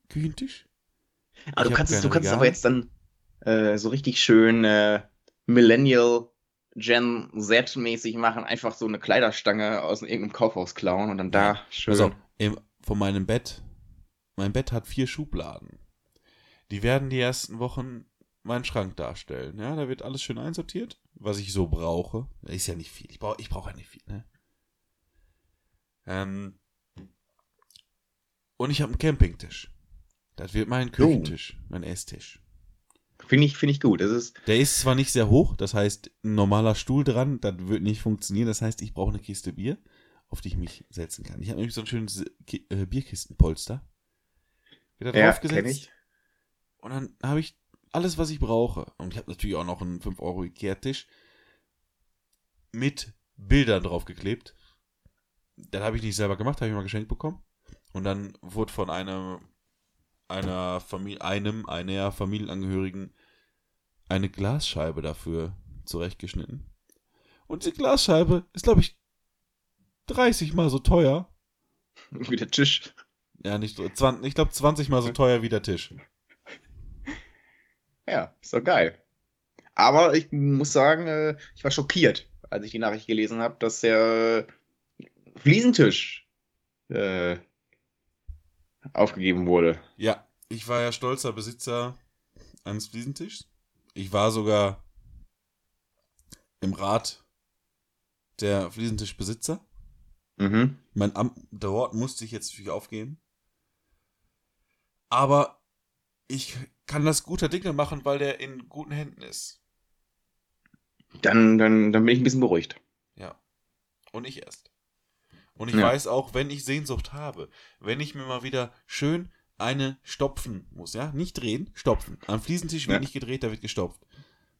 Küchentisch. Aber Ich du kannst, es, du kannst es aber jetzt dann äh, so richtig schön äh, Millennial Gen Z-mäßig machen, einfach so eine Kleiderstange aus irgendeinem Kaufhaus klauen und dann da schön. Auf, im, von meinem Bett. Mein Bett hat vier Schubladen. Die werden die ersten Wochen meinen Schrank darstellen. Ja, da wird alles schön einsortiert, was ich so brauche. Ist ja nicht viel. Ich brauche ich brauch ja nicht viel, ne? Ähm, und ich habe einen Campingtisch. Das wird mein Küchentisch, mein Esstisch. Finde ich, finde ich gut. Das ist, Der ist zwar nicht sehr hoch, das heißt, ein normaler Stuhl dran, das wird nicht funktionieren. Das heißt, ich brauche eine Kiste Bier, auf die ich mich setzen kann. Ich habe nämlich so ein schönes äh, Bierkistenpolster. Wird da ja, draufgesetzt. kenne ich. Und dann habe ich alles, was ich brauche. Und ich habe natürlich auch noch einen 5 Euro Ikea-Tisch mit Bildern draufgeklebt. Das habe ich nicht selber gemacht, habe ich mal geschenkt bekommen. Und dann wurde von einem, einer Familie, einem, einer Familienangehörigen eine Glasscheibe dafür zurechtgeschnitten. Und diese Glasscheibe ist, glaube ich, 30 mal so teuer Wie der Tisch. Ja, nicht so. 20, ich glaube 20 mal so teuer wie der Tisch. Ja, ist doch geil. Aber ich muss sagen, äh, ich war schockiert, als ich die Nachricht gelesen habe, dass der Fliesentisch äh, aufgegeben wurde. Ja, ich war ja stolzer Besitzer eines Fliesentischs. Ich war sogar im Rat der Fliesentischbesitzer. Mhm. Mein Amt dort musste ich jetzt natürlich aufgeben. Aber ich kann das guter Dinge machen, weil der in guten Händen ist. Dann, dann, dann bin ich ein bisschen beruhigt. Ja. Und ich erst. Und ich Ja. weiß auch, wenn ich Sehnsucht habe, wenn ich mir mal wieder schön eine stopfen muss, ja? Nicht drehen, stopfen. Am Fliesentisch wird Ja. nicht gedreht, da wird gestopft.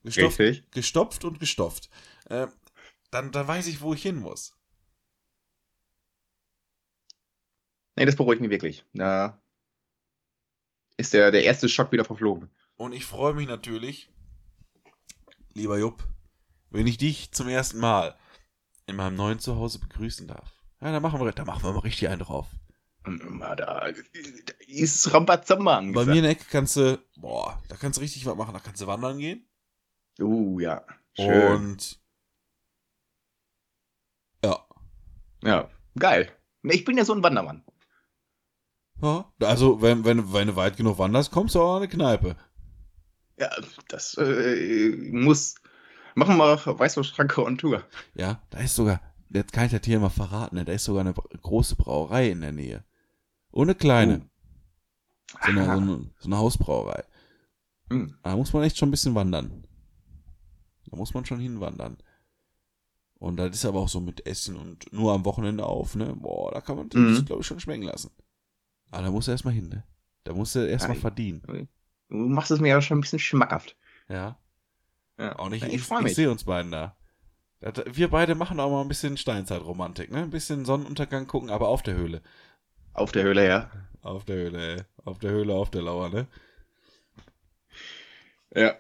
Gestopft, Richtig. gestopft und gestopft. Äh, dann, dann weiß ich, wo ich hin muss. Nee, das beruhigt mich wirklich. Da ist der, der erste Schock wieder verflogen. Und ich freue mich natürlich, lieber Jupp, wenn ich dich zum ersten Mal in meinem neuen Zuhause begrüßen darf. Ja, da machen wir, da machen wir mal richtig einen drauf. Da, da ist Rambazamba Bei mir in der Ecke kannst du, boah, da kannst du richtig was machen. Da kannst du wandern gehen. Uh, ja. Schön. Und ja. Ja, geil. Ich bin ja so ein Wandermann. Ja. Also, wenn, wenn, wenn du weit genug wanderst, kommst du auch an eine Kneipe. Ja, das äh, muss. Machen wir Weißwurstschranke on Tour. Ja, da ist sogar, jetzt kann ich das hier mal verraten, ne? da ist sogar eine große Brauerei in der Nähe. Und eine kleine. So, eine, so, eine, so eine Hausbrauerei. Hm. Da muss man echt schon ein bisschen wandern. Da muss man schon hinwandern. Und das ist aber auch so mit Essen und nur am Wochenende auf, ne? Boah, da kann man Mhm. das, glaube ich, schon schmecken lassen. Aber da musst du erstmal hin, ne? Da musst du erstmal Ja, verdienen. Du machst es mir ja schon ein bisschen schmackhaft. Ja. Ja. Auch nicht, Ja, ich, ich ich sehe uns beiden da. Wir beide machen auch mal ein bisschen Steinzeitromantik, ne? Ein bisschen Sonnenuntergang gucken, aber auf der Höhle. Auf der Höhle, ja. Auf der Höhle, ey. Auf der Höhle, auf der Lauer, ne? Ja.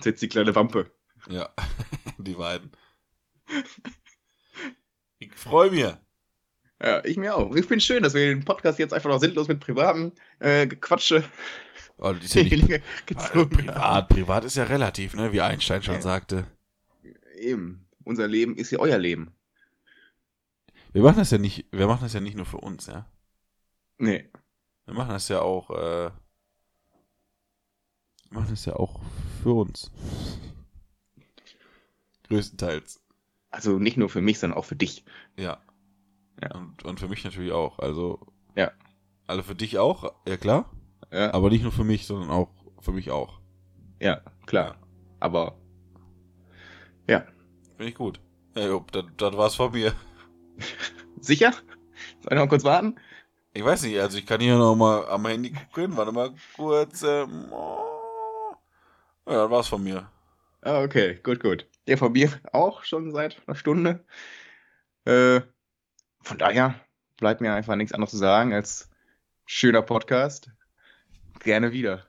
Setzt die kleine Wampe. Ja, die beiden. Ich freue mich. Ja, ich mir auch. Ich finde schön, dass wir den Podcast jetzt einfach noch sinnlos mit privaten äh, Gequatsche Oh, ist ja nicht haben. privat. Privat ist ja relativ, ne? Wie Einstein schon Ja. sagte. Eben. Unser Leben ist ja euer Leben. Wir machen das ja nicht, wir machen das ja nicht nur für uns, ja. Nee. Wir machen das ja auch, äh, wir machen das ja auch für uns. Größtenteils. Also nicht nur für mich, sondern auch für dich. Ja. Ja. Und, und für mich natürlich auch. Also. Ja. Also für dich auch, ja klar. Ja, Aber nicht nur für mich, sondern auch für mich auch. ja klar. Aber Finde ich gut. Ja, das, das war's von mir. sicher? Soll ich noch kurz warten? Ich weiß nicht, also ich kann hier noch mal am Handy gucken. Warte mal kurz. Ähm, oh. ja, das war's von mir. Ah, okay, gut, gut. Der von mir auch schon seit einer Stunde. Äh, von daher bleibt mir einfach nichts anderes zu sagen als schöner Podcast. Gerne wieder.